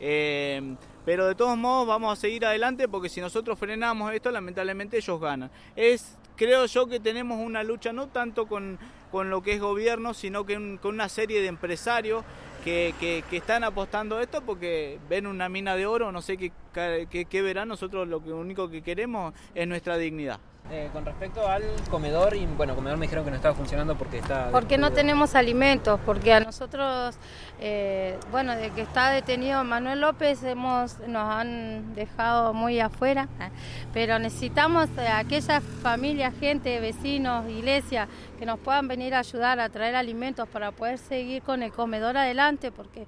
Eh, pero de todos modos vamos a seguir adelante porque si nosotros frenamos esto, lamentablemente ellos ganan. Es, creo yo que tenemos una lucha no tanto con, con lo que es gobierno, sino que con una serie de empresarios que, que- que están apostando a esto porque ven una mina de oro, no sé qué, qué, qué verán, nosotros lo único que queremos es nuestra dignidad. Eh, con respecto al comedor, y bueno, comedor me dijeron que no estaba funcionando porque está... Porque no tenemos alimentos, porque a nosotros, eh, bueno, de que está detenido Manuel López, hemos, nos han dejado muy afuera, ah, pero necesitamos eh, aquellas familias, gente, vecinos, iglesias, que nos puedan venir a ayudar a traer alimentos para poder seguir con el comedor adelante, porque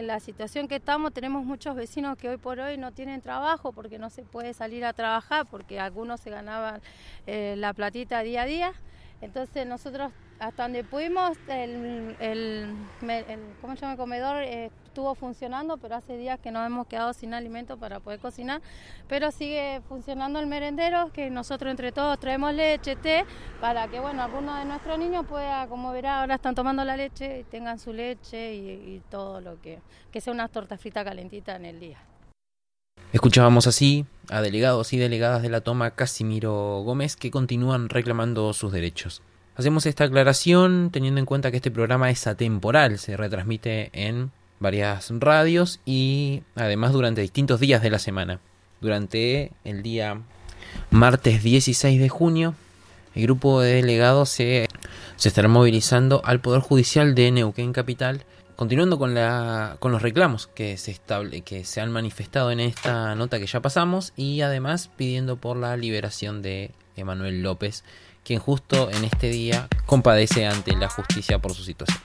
en la situación que estamos tenemos muchos vecinos que hoy por hoy no tienen trabajo porque no se puede salir a trabajar, porque algunos se ganaban eh, la platita día a día. Entonces nosotros hasta donde pudimos, el, el, ¿cómo se llama? el comedor eh, estuvo funcionando, pero hace días que nos hemos quedado sin alimento para poder cocinar. Pero sigue funcionando el merendero, que nosotros entre todos traemos leche, té, para que bueno, alguno de nuestros niños pueda, como verá, ahora están tomando la leche y tengan su leche y, y todo lo que, que sea una torta frita calentita en el día. Escuchábamos así a delegados y delegadas de la toma Casimiro Gómez que continúan reclamando sus derechos. Hacemos esta aclaración teniendo en cuenta que este programa es atemporal, se retransmite en varias radios y además durante distintos días de la semana. Durante el día martes 16 de junio, el grupo de delegados se, se estará movilizando al Poder Judicial de Neuquén Capital, continuando con, la, con los reclamos que se, estable, que se han manifestado en esta nota que ya pasamos y además pidiendo por la liberación de Emanuel López, quien justo en este día compadece ante la justicia por su situación.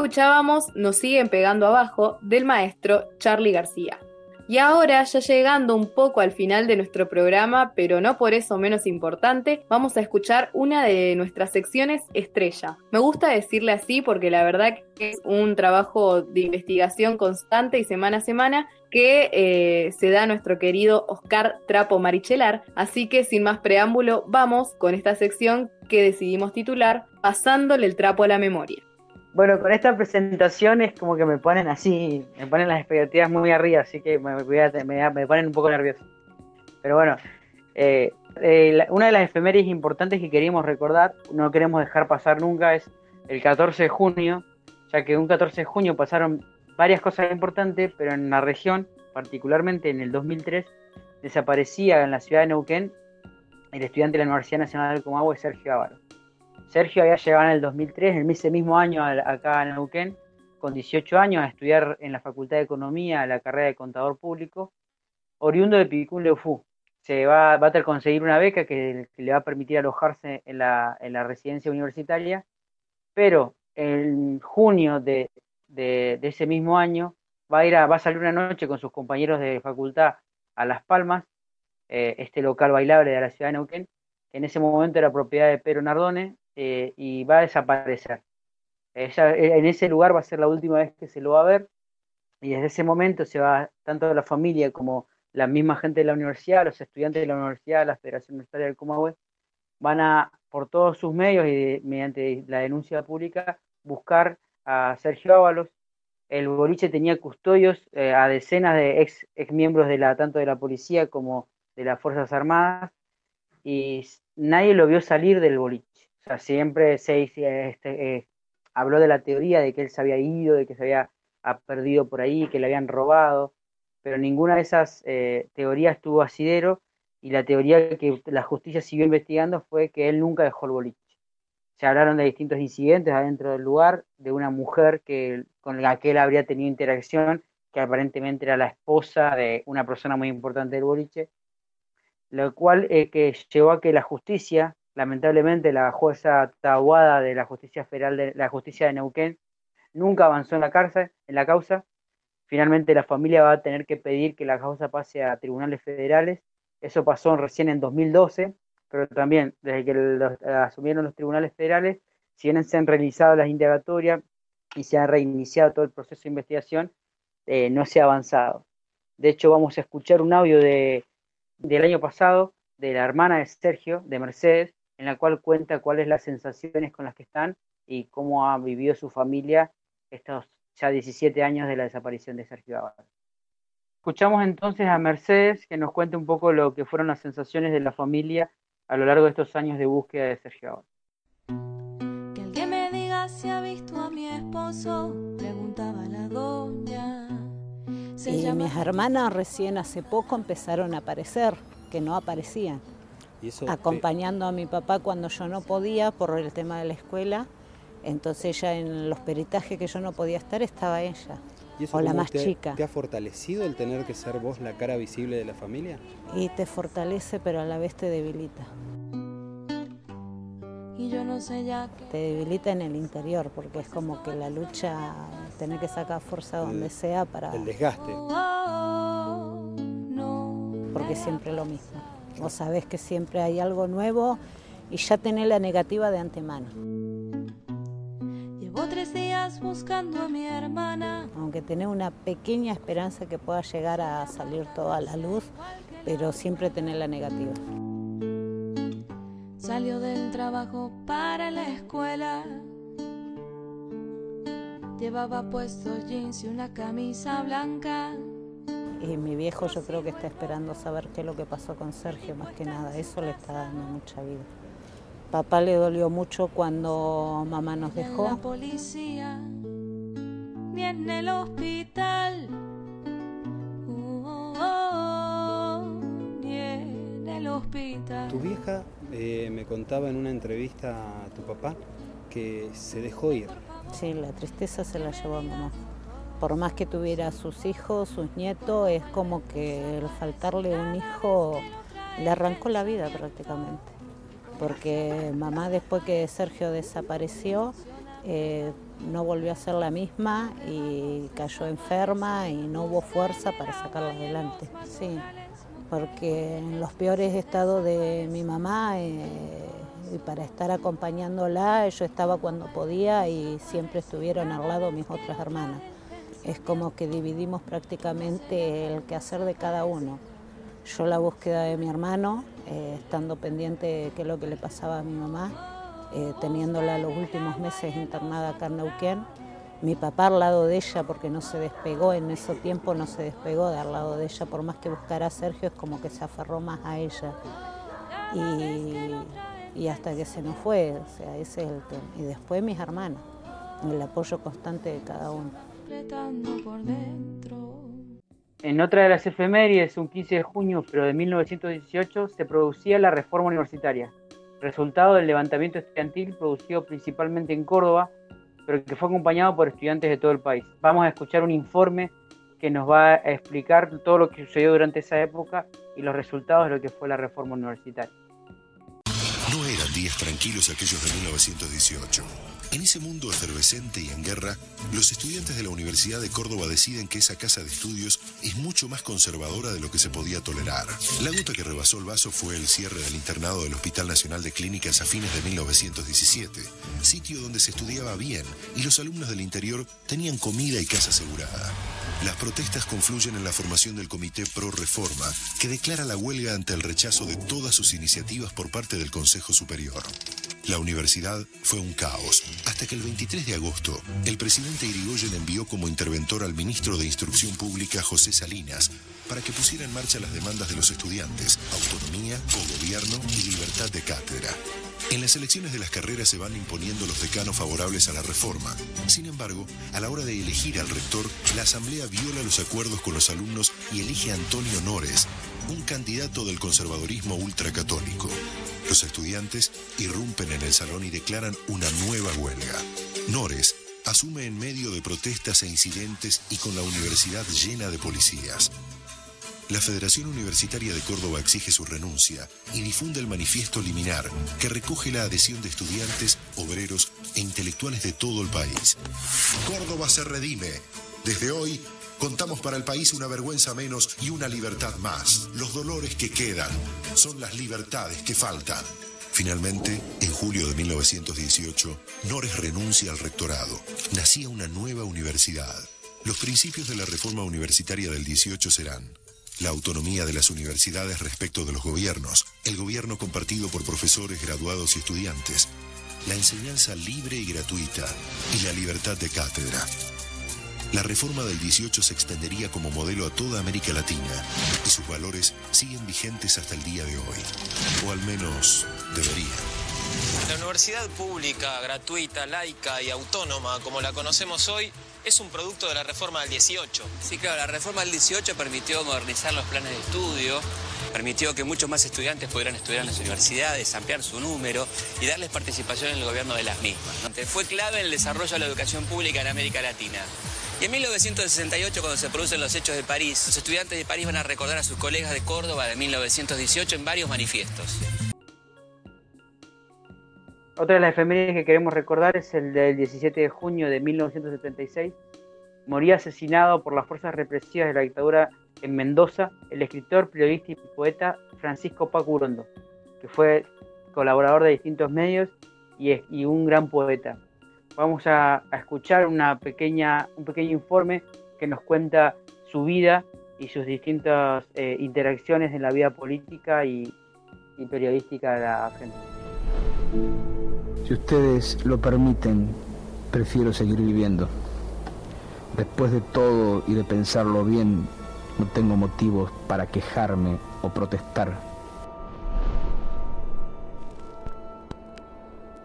Escuchábamos Nos siguen pegando abajo del maestro Charlie García. Y ahora, ya llegando un poco al final de nuestro programa, pero no por eso menos importante, vamos a escuchar una de nuestras secciones estrella. Me gusta decirle así porque la verdad que es un trabajo de investigación constante y semana a semana que eh, se da nuestro querido Oscar Trapo Marichelar. Así que sin más preámbulo, vamos con esta sección que decidimos titular Pasándole el trapo a la memoria. Bueno, con esta presentación es como que me ponen así, me ponen las expectativas muy arriba, así que me, me, me ponen un poco nervioso. Pero bueno, eh, eh, una de las efemérides importantes que queríamos recordar, no queremos dejar pasar nunca, es el 14 de junio, ya que un 14 de junio pasaron varias cosas importantes, pero en la región, particularmente en el 2003, desaparecía en la ciudad de Neuquén el estudiante de la Universidad Nacional del Comahue, Sergio Ávaro. Sergio había llegado en el 2003, en ese mismo año acá en Neuquén, con 18 años a estudiar en la Facultad de Economía la carrera de Contador Público, oriundo de Picún Leufú. Se va, a conseguir una beca que, le va a permitir alojarse en la, en la residencia universitaria, pero en junio de, ese mismo año va a, va a salir una noche con sus compañeros de facultad a Las Palmas, eh, este local bailable de la ciudad de Neuquén, que en ese momento era propiedad de Pedro Nardone, eh, y va a desaparecer. Ella, en ese lugar va a ser la última vez que se lo va a ver, y desde ese momento se va, tanto la familia como la misma gente de la universidad, los estudiantes de la universidad, la Federación Universitaria del Comahue, van a, por todos sus medios y mediante la denuncia pública, buscar a Sergio Ábalos. El boliche tenía custodios eh, a decenas de ex, ex miembros de la, tanto de la policía como de las Fuerzas Armadas, y nadie lo vio salir del boliche. O sea, siempre se este, eh, habló de la teoría de que él se había ido, de que se había perdido por ahí, que le habían robado, pero ninguna de esas eh, teorías tuvo asidero y la teoría que la justicia siguió investigando fue que él nunca dejó el boliche. Se hablaron de distintos incidentes adentro del lugar, de una mujer que, con la que él habría tenido interacción, que aparentemente era la esposa de una persona muy importante del boliche, lo cual eh, que llevó a que la justicia, lamentablemente la jueza Tahuada de la Justicia Federal de la Justicia de Neuquén, nunca avanzó en la cárcel, en la causa. Finalmente la familia va a tener que pedir que la causa pase a tribunales federales. Eso pasó recién en 2012, pero también desde que asumieron los tribunales federales, si bien se han realizado las indagatorias y se ha reiniciado todo el proceso de investigación, eh, no se ha avanzado. De hecho, vamos a escuchar un audio de, del año pasado de la hermana de Sergio, de Mercedes, en la cual cuenta cuáles las sensaciones con las que están y cómo ha vivido su familia estos ya 17 años de la desaparición de Sergio Ábalos. Escuchamos entonces a Mercedes que nos cuente un poco lo que fueron las sensaciones de la familia a lo largo de estos años de búsqueda de Sergio Ábalos. Que alguien me diga si ha visto a mi esposo, preguntaba la doña. Se Y llama mis hermanas recién hace poco empezaron a aparecer, que no aparecían, Y eso te- acompañando a mi papá cuando yo no podía por el tema de la escuela. Entonces ella en los peritajes que yo no podía estar estaba ella, ¿y eso o la más te, chica. ¿Te ha fortalecido el tener que ser vos la cara visible de la familia? Y te fortalece pero a la vez te debilita. y yo no sé ya qué. Te debilita en el interior porque es como que la lucha, tener que sacar fuerza donde sea para... El desgaste. porque siempre lo mismo. Vos sabés que siempre hay algo nuevo y ya tenés la negativa de antemano. Llevo tres días buscando a mi hermana. Aunque tenés una pequeña esperanza que pueda llegar a salir toda a la luz, pero siempre tenés la negativa. Salió del trabajo para la escuela. Llevaba puestos jeans y una camisa blanca. Y mi viejo yo creo que está esperando saber qué es lo que pasó con Sergio, más que nada. Eso le está dando mucha vida. Papá le dolió mucho cuando mamá nos Ni en la dejó. policía, ni en el hospital. Uh, oh, oh, ni en el hospital. Tu vieja eh, me contaba en una entrevista a tu papá que se dejó ir. Sí, la tristeza se la llevó a mamá. Por más que tuviera sus hijos, sus nietos, es como que el faltarle un hijo le arrancó la vida prácticamente. Porque mamá después que Sergio desapareció, eh, no volvió a ser la misma y cayó enferma y no hubo fuerza para sacarla adelante. Sí, porque en los peores estados de mi mamá eh, y para estar acompañándola, yo estaba cuando podía y siempre estuvieron al lado mis otras hermanas. Es como que dividimos prácticamente el quehacer de cada uno. Yo la búsqueda de mi hermano, eh, estando pendiente de qué es lo que le pasaba a mi mamá, eh, teniéndola los últimos meses internada acá en Neuquén. Mi papá al lado de ella, porque no se despegó, en ese tiempo no se despegó de al lado de ella, por más que buscara a Sergio, es como que se aferró más a ella. Y, y hasta que se nos fue, o sea, ese es el tema. Y después mis hermanas. el apoyo constante de cada uno. En otra de las efemérides, un 15 de junio, pero de 1918, se producía la reforma universitaria, resultado del levantamiento estudiantil producido principalmente en Córdoba, pero que fue acompañado por estudiantes de todo el país. Vamos a escuchar un informe que nos va a explicar todo lo que sucedió durante esa época y los resultados de lo que fue la reforma universitaria. No eran días tranquilos aquellos de 1918. En ese mundo efervescente y en guerra, los estudiantes de la Universidad de Córdoba deciden que esa casa de estudios es mucho más conservadora de lo que se podía tolerar. La gota que rebasó el vaso fue el cierre del internado del Hospital Nacional de Clínicas a fines de 1917, sitio donde se estudiaba bien y los alumnos del interior tenían comida y casa asegurada. Las protestas confluyen en la formación del Comité Pro Reforma, que declara la huelga ante el rechazo de todas sus iniciativas por parte del Consejo Superior. La universidad fue un caos, hasta que el 23 de agosto, el presidente Irigoyen envió como interventor al ministro de Instrucción Pública, José Salinas, para que pusiera en marcha las demandas de los estudiantes, autonomía, cogobierno y libertad de cátedra. En las elecciones de las carreras se van imponiendo los decanos favorables a la reforma. Sin embargo, a la hora de elegir al rector, la Asamblea viola los acuerdos con los alumnos y elige a Antonio Nores, un candidato del conservadurismo ultracatólico. Los estudiantes irrumpen en el salón y declaran una nueva huelga. Nores asume en medio de protestas e incidentes y con la universidad llena de policías. La Federación Universitaria de Córdoba exige su renuncia y difunde el manifiesto liminar que recoge la adhesión de estudiantes, obreros e intelectuales de todo el país. Córdoba se redime. Desde hoy contamos para el país una vergüenza menos y una libertad más. Los dolores que quedan son las libertades que faltan. Finalmente, en julio de 1918, Nores renuncia al rectorado. Nacía una nueva universidad. Los principios de la reforma universitaria del 18 serán la autonomía de las universidades respecto de los gobiernos, el gobierno compartido por profesores, graduados y estudiantes, la enseñanza libre y gratuita y la libertad de cátedra. La reforma del 18 se extendería como modelo a toda América Latina y sus valores siguen vigentes hasta el día de hoy, o al menos deberían. La universidad pública, gratuita, laica y autónoma, como la conocemos hoy, es un producto de la reforma del 18. Sí, claro, la reforma del 18 permitió modernizar los planes de estudio, permitió que muchos más estudiantes pudieran estudiar en las universidades, ampliar su número y darles participación en el gobierno de las mismas. Fue clave en el desarrollo de la educación pública en América Latina. Y en 1968, cuando se producen los hechos de París, los estudiantes de París van a recordar a sus colegas de Córdoba de 1918 en varios manifiestos. Otra de las efemérides que queremos recordar es el del 17 de junio de 1976. Moría asesinado por las fuerzas represivas de la dictadura en Mendoza el escritor, periodista y poeta Francisco Paco Urondo, que fue colaborador de distintos medios y, y un gran poeta. Vamos a, a escuchar una pequeña, un pequeño informe que nos cuenta su vida y sus distintas eh, interacciones en la vida política y, y periodística de la Argentina. Si ustedes lo permiten, prefiero seguir viviendo. Después de todo y de pensarlo bien, no tengo motivos para quejarme o protestar.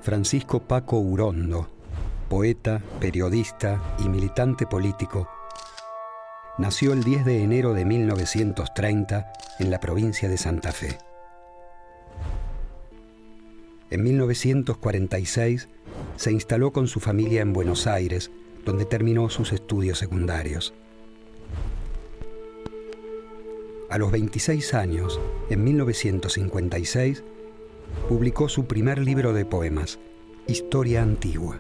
Francisco Paco Urondo, poeta, periodista y militante político, nació el 10 de enero de 1930 en la provincia de Santa Fe. En 1946 se instaló con su familia en Buenos Aires, donde terminó sus estudios secundarios. A los 26 años, en 1956, publicó su primer libro de poemas, Historia Antigua.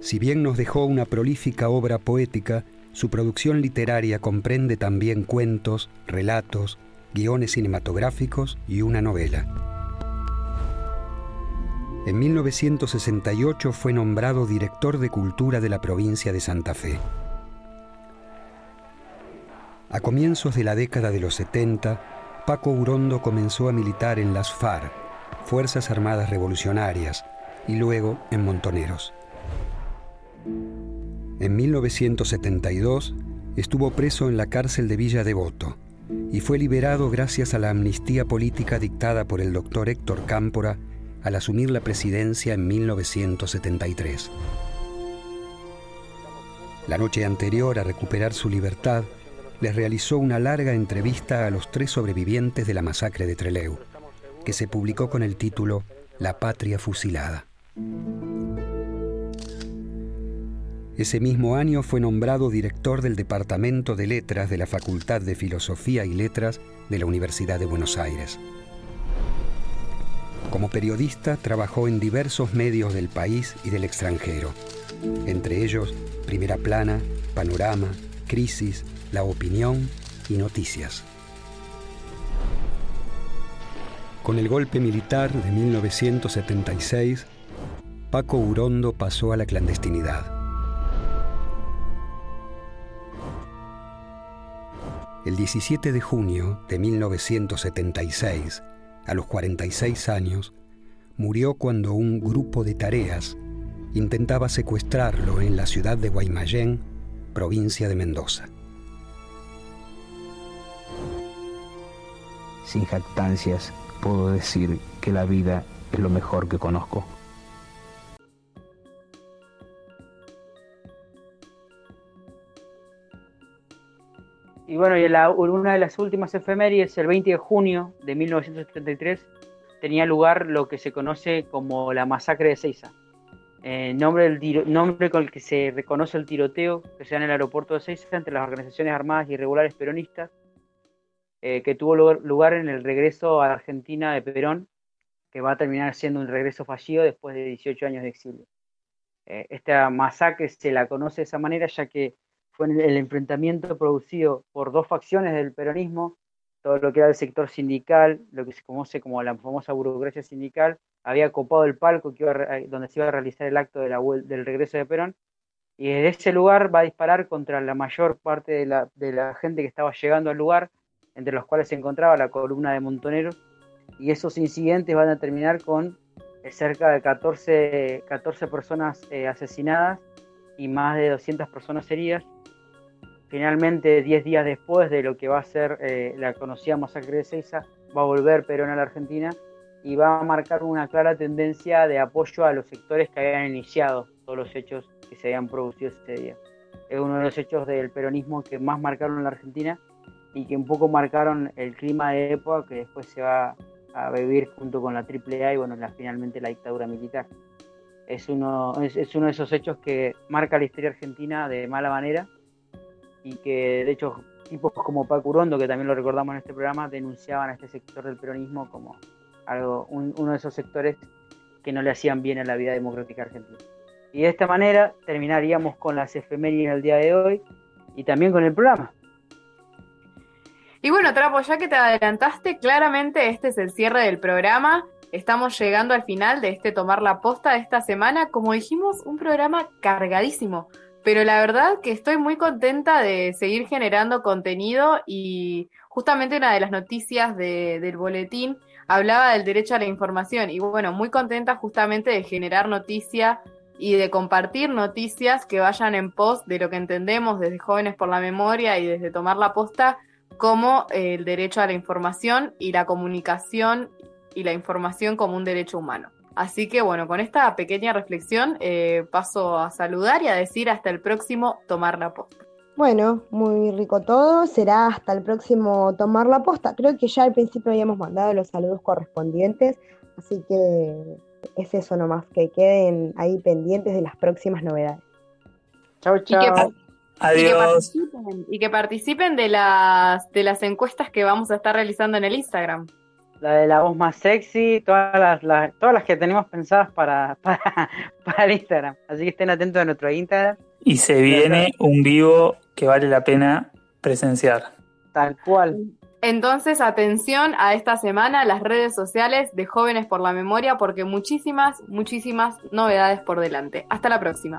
Si bien nos dejó una prolífica obra poética, su producción literaria comprende también cuentos, relatos, guiones cinematográficos y una novela. En 1968 fue nombrado director de Cultura de la provincia de Santa Fe. A comienzos de la década de los 70, Paco Urondo comenzó a militar en las FARC, Fuerzas Armadas Revolucionarias, y luego en Montoneros. En 1972 estuvo preso en la cárcel de Villa Devoto y fue liberado gracias a la amnistía política dictada por el doctor Héctor Cámpora al asumir la presidencia en 1973. La noche anterior a recuperar su libertad, les realizó una larga entrevista a los tres sobrevivientes de la masacre de Trelew, que se publicó con el título La Patria Fusilada. Ese mismo año fue nombrado director del Departamento de Letras de la Facultad de Filosofía y Letras de la Universidad de Buenos Aires. Como periodista trabajó en diversos medios del país y del extranjero, entre ellos Primera Plana, Panorama, Crisis, La Opinión y Noticias. Con el golpe militar de 1976, Paco Urondo pasó a la clandestinidad. El 17 de junio de 1976, a los 46 años, murió cuando un grupo de tareas intentaba secuestrarlo en la ciudad de Guaymallén, provincia de Mendoza. Sin jactancias, puedo decir que la vida es lo mejor que conozco. Y bueno, y la- una de las últimas efemérides, el 20 de junio de 1973, tenía lugar lo que se conoce como la masacre de Seiza. Eh, nombre, con el que se reconoce el tiroteo que se da en el aeropuerto de Seiza entre las organizaciones armadas irregulares peronistas, eh, que tuvo lugar, lugar en el regreso a Argentina de Perón, que va a terminar siendo un regreso fallido después de 18 años de exilio. Eh, esta masacre se la conoce de esa manera ya que fue el enfrentamiento producido por dos facciones del peronismo, todo lo que era el sector sindical, lo que se conoce como la famosa burocracia sindical, había copado el palco que iba a re- donde se iba a realizar el acto de la del regreso de Perón, y desde ese lugar va a disparar contra la mayor parte de la, de la gente que estaba llegando al lugar, entre los cuales se encontraba la columna de montoneros, y esos incidentes van a terminar con eh, cerca de 14, 14 personas eh, asesinadas y más de 200 personas heridas. Finalmente, 10 días después de lo que va a ser eh, la conocida masacre de Seiza, va a volver Perón a la Argentina y va a marcar una clara tendencia de apoyo a los sectores que habían iniciado todos los hechos que se habían producido ese día. Es uno de los hechos del peronismo que más marcaron la Argentina y que un poco marcaron el clima de época que después se va a vivir junto con la AAA y bueno, finalmente la dictadura militar. Es uno, es uno de esos hechos que marca la historia argentina de mala manera y que de hecho tipos como Paco Urondo, que también lo recordamos en este programa, denunciaban a este sector del peronismo como algo, un- uno de esos sectores que no le hacían bien a la vida democrática argentina. Y de esta manera terminaríamos con las efemérides del día de hoy y también con el programa. Y bueno, Trapo, ya que te adelantaste, claramente este es el cierre del programa. Estamos llegando al final de este Tomar la Posta de esta semana. Como dijimos, un programa cargadísimo. Pero la verdad que estoy muy contenta de seguir generando contenido y justamente una de las noticias de- del boletín hablaba del derecho a la información. Y bueno, muy contenta justamente de generar noticia y de compartir noticias que vayan en pos de lo que entendemos desde Jóvenes por la Memoria y desde Tomar la Posta como eh, el derecho a la información y la comunicación y la información como un derecho humano. Así que bueno, con esta pequeña reflexión eh, paso a saludar y a decir hasta el próximo Tomar la Posta. Bueno, muy rico todo. Será hasta el próximo tomar la posta. Creo que ya al principio habíamos mandado los saludos correspondientes, así que es eso nomás, que queden ahí pendientes de las próximas novedades. Chau, Y que, y que participen, y que participen de las, de las encuestas que vamos a estar realizando en el Instagram. La de la voz más sexy, todas las, las- todas las que tenemos pensadas para, para, para el Instagram. Así que estén atentos a nuestro Instagram. Y se viene un vivo que vale la pena presenciar. Tal cual. Entonces, atención a esta semana, las redes sociales de Jóvenes por la Memoria, porque muchísimas, muchísimas novedades por delante. Hasta la próxima.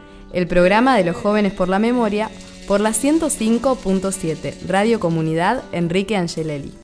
el programa de los jóvenes por la memoria por la 105.7 Radio Comunidad Enrique Angelelli.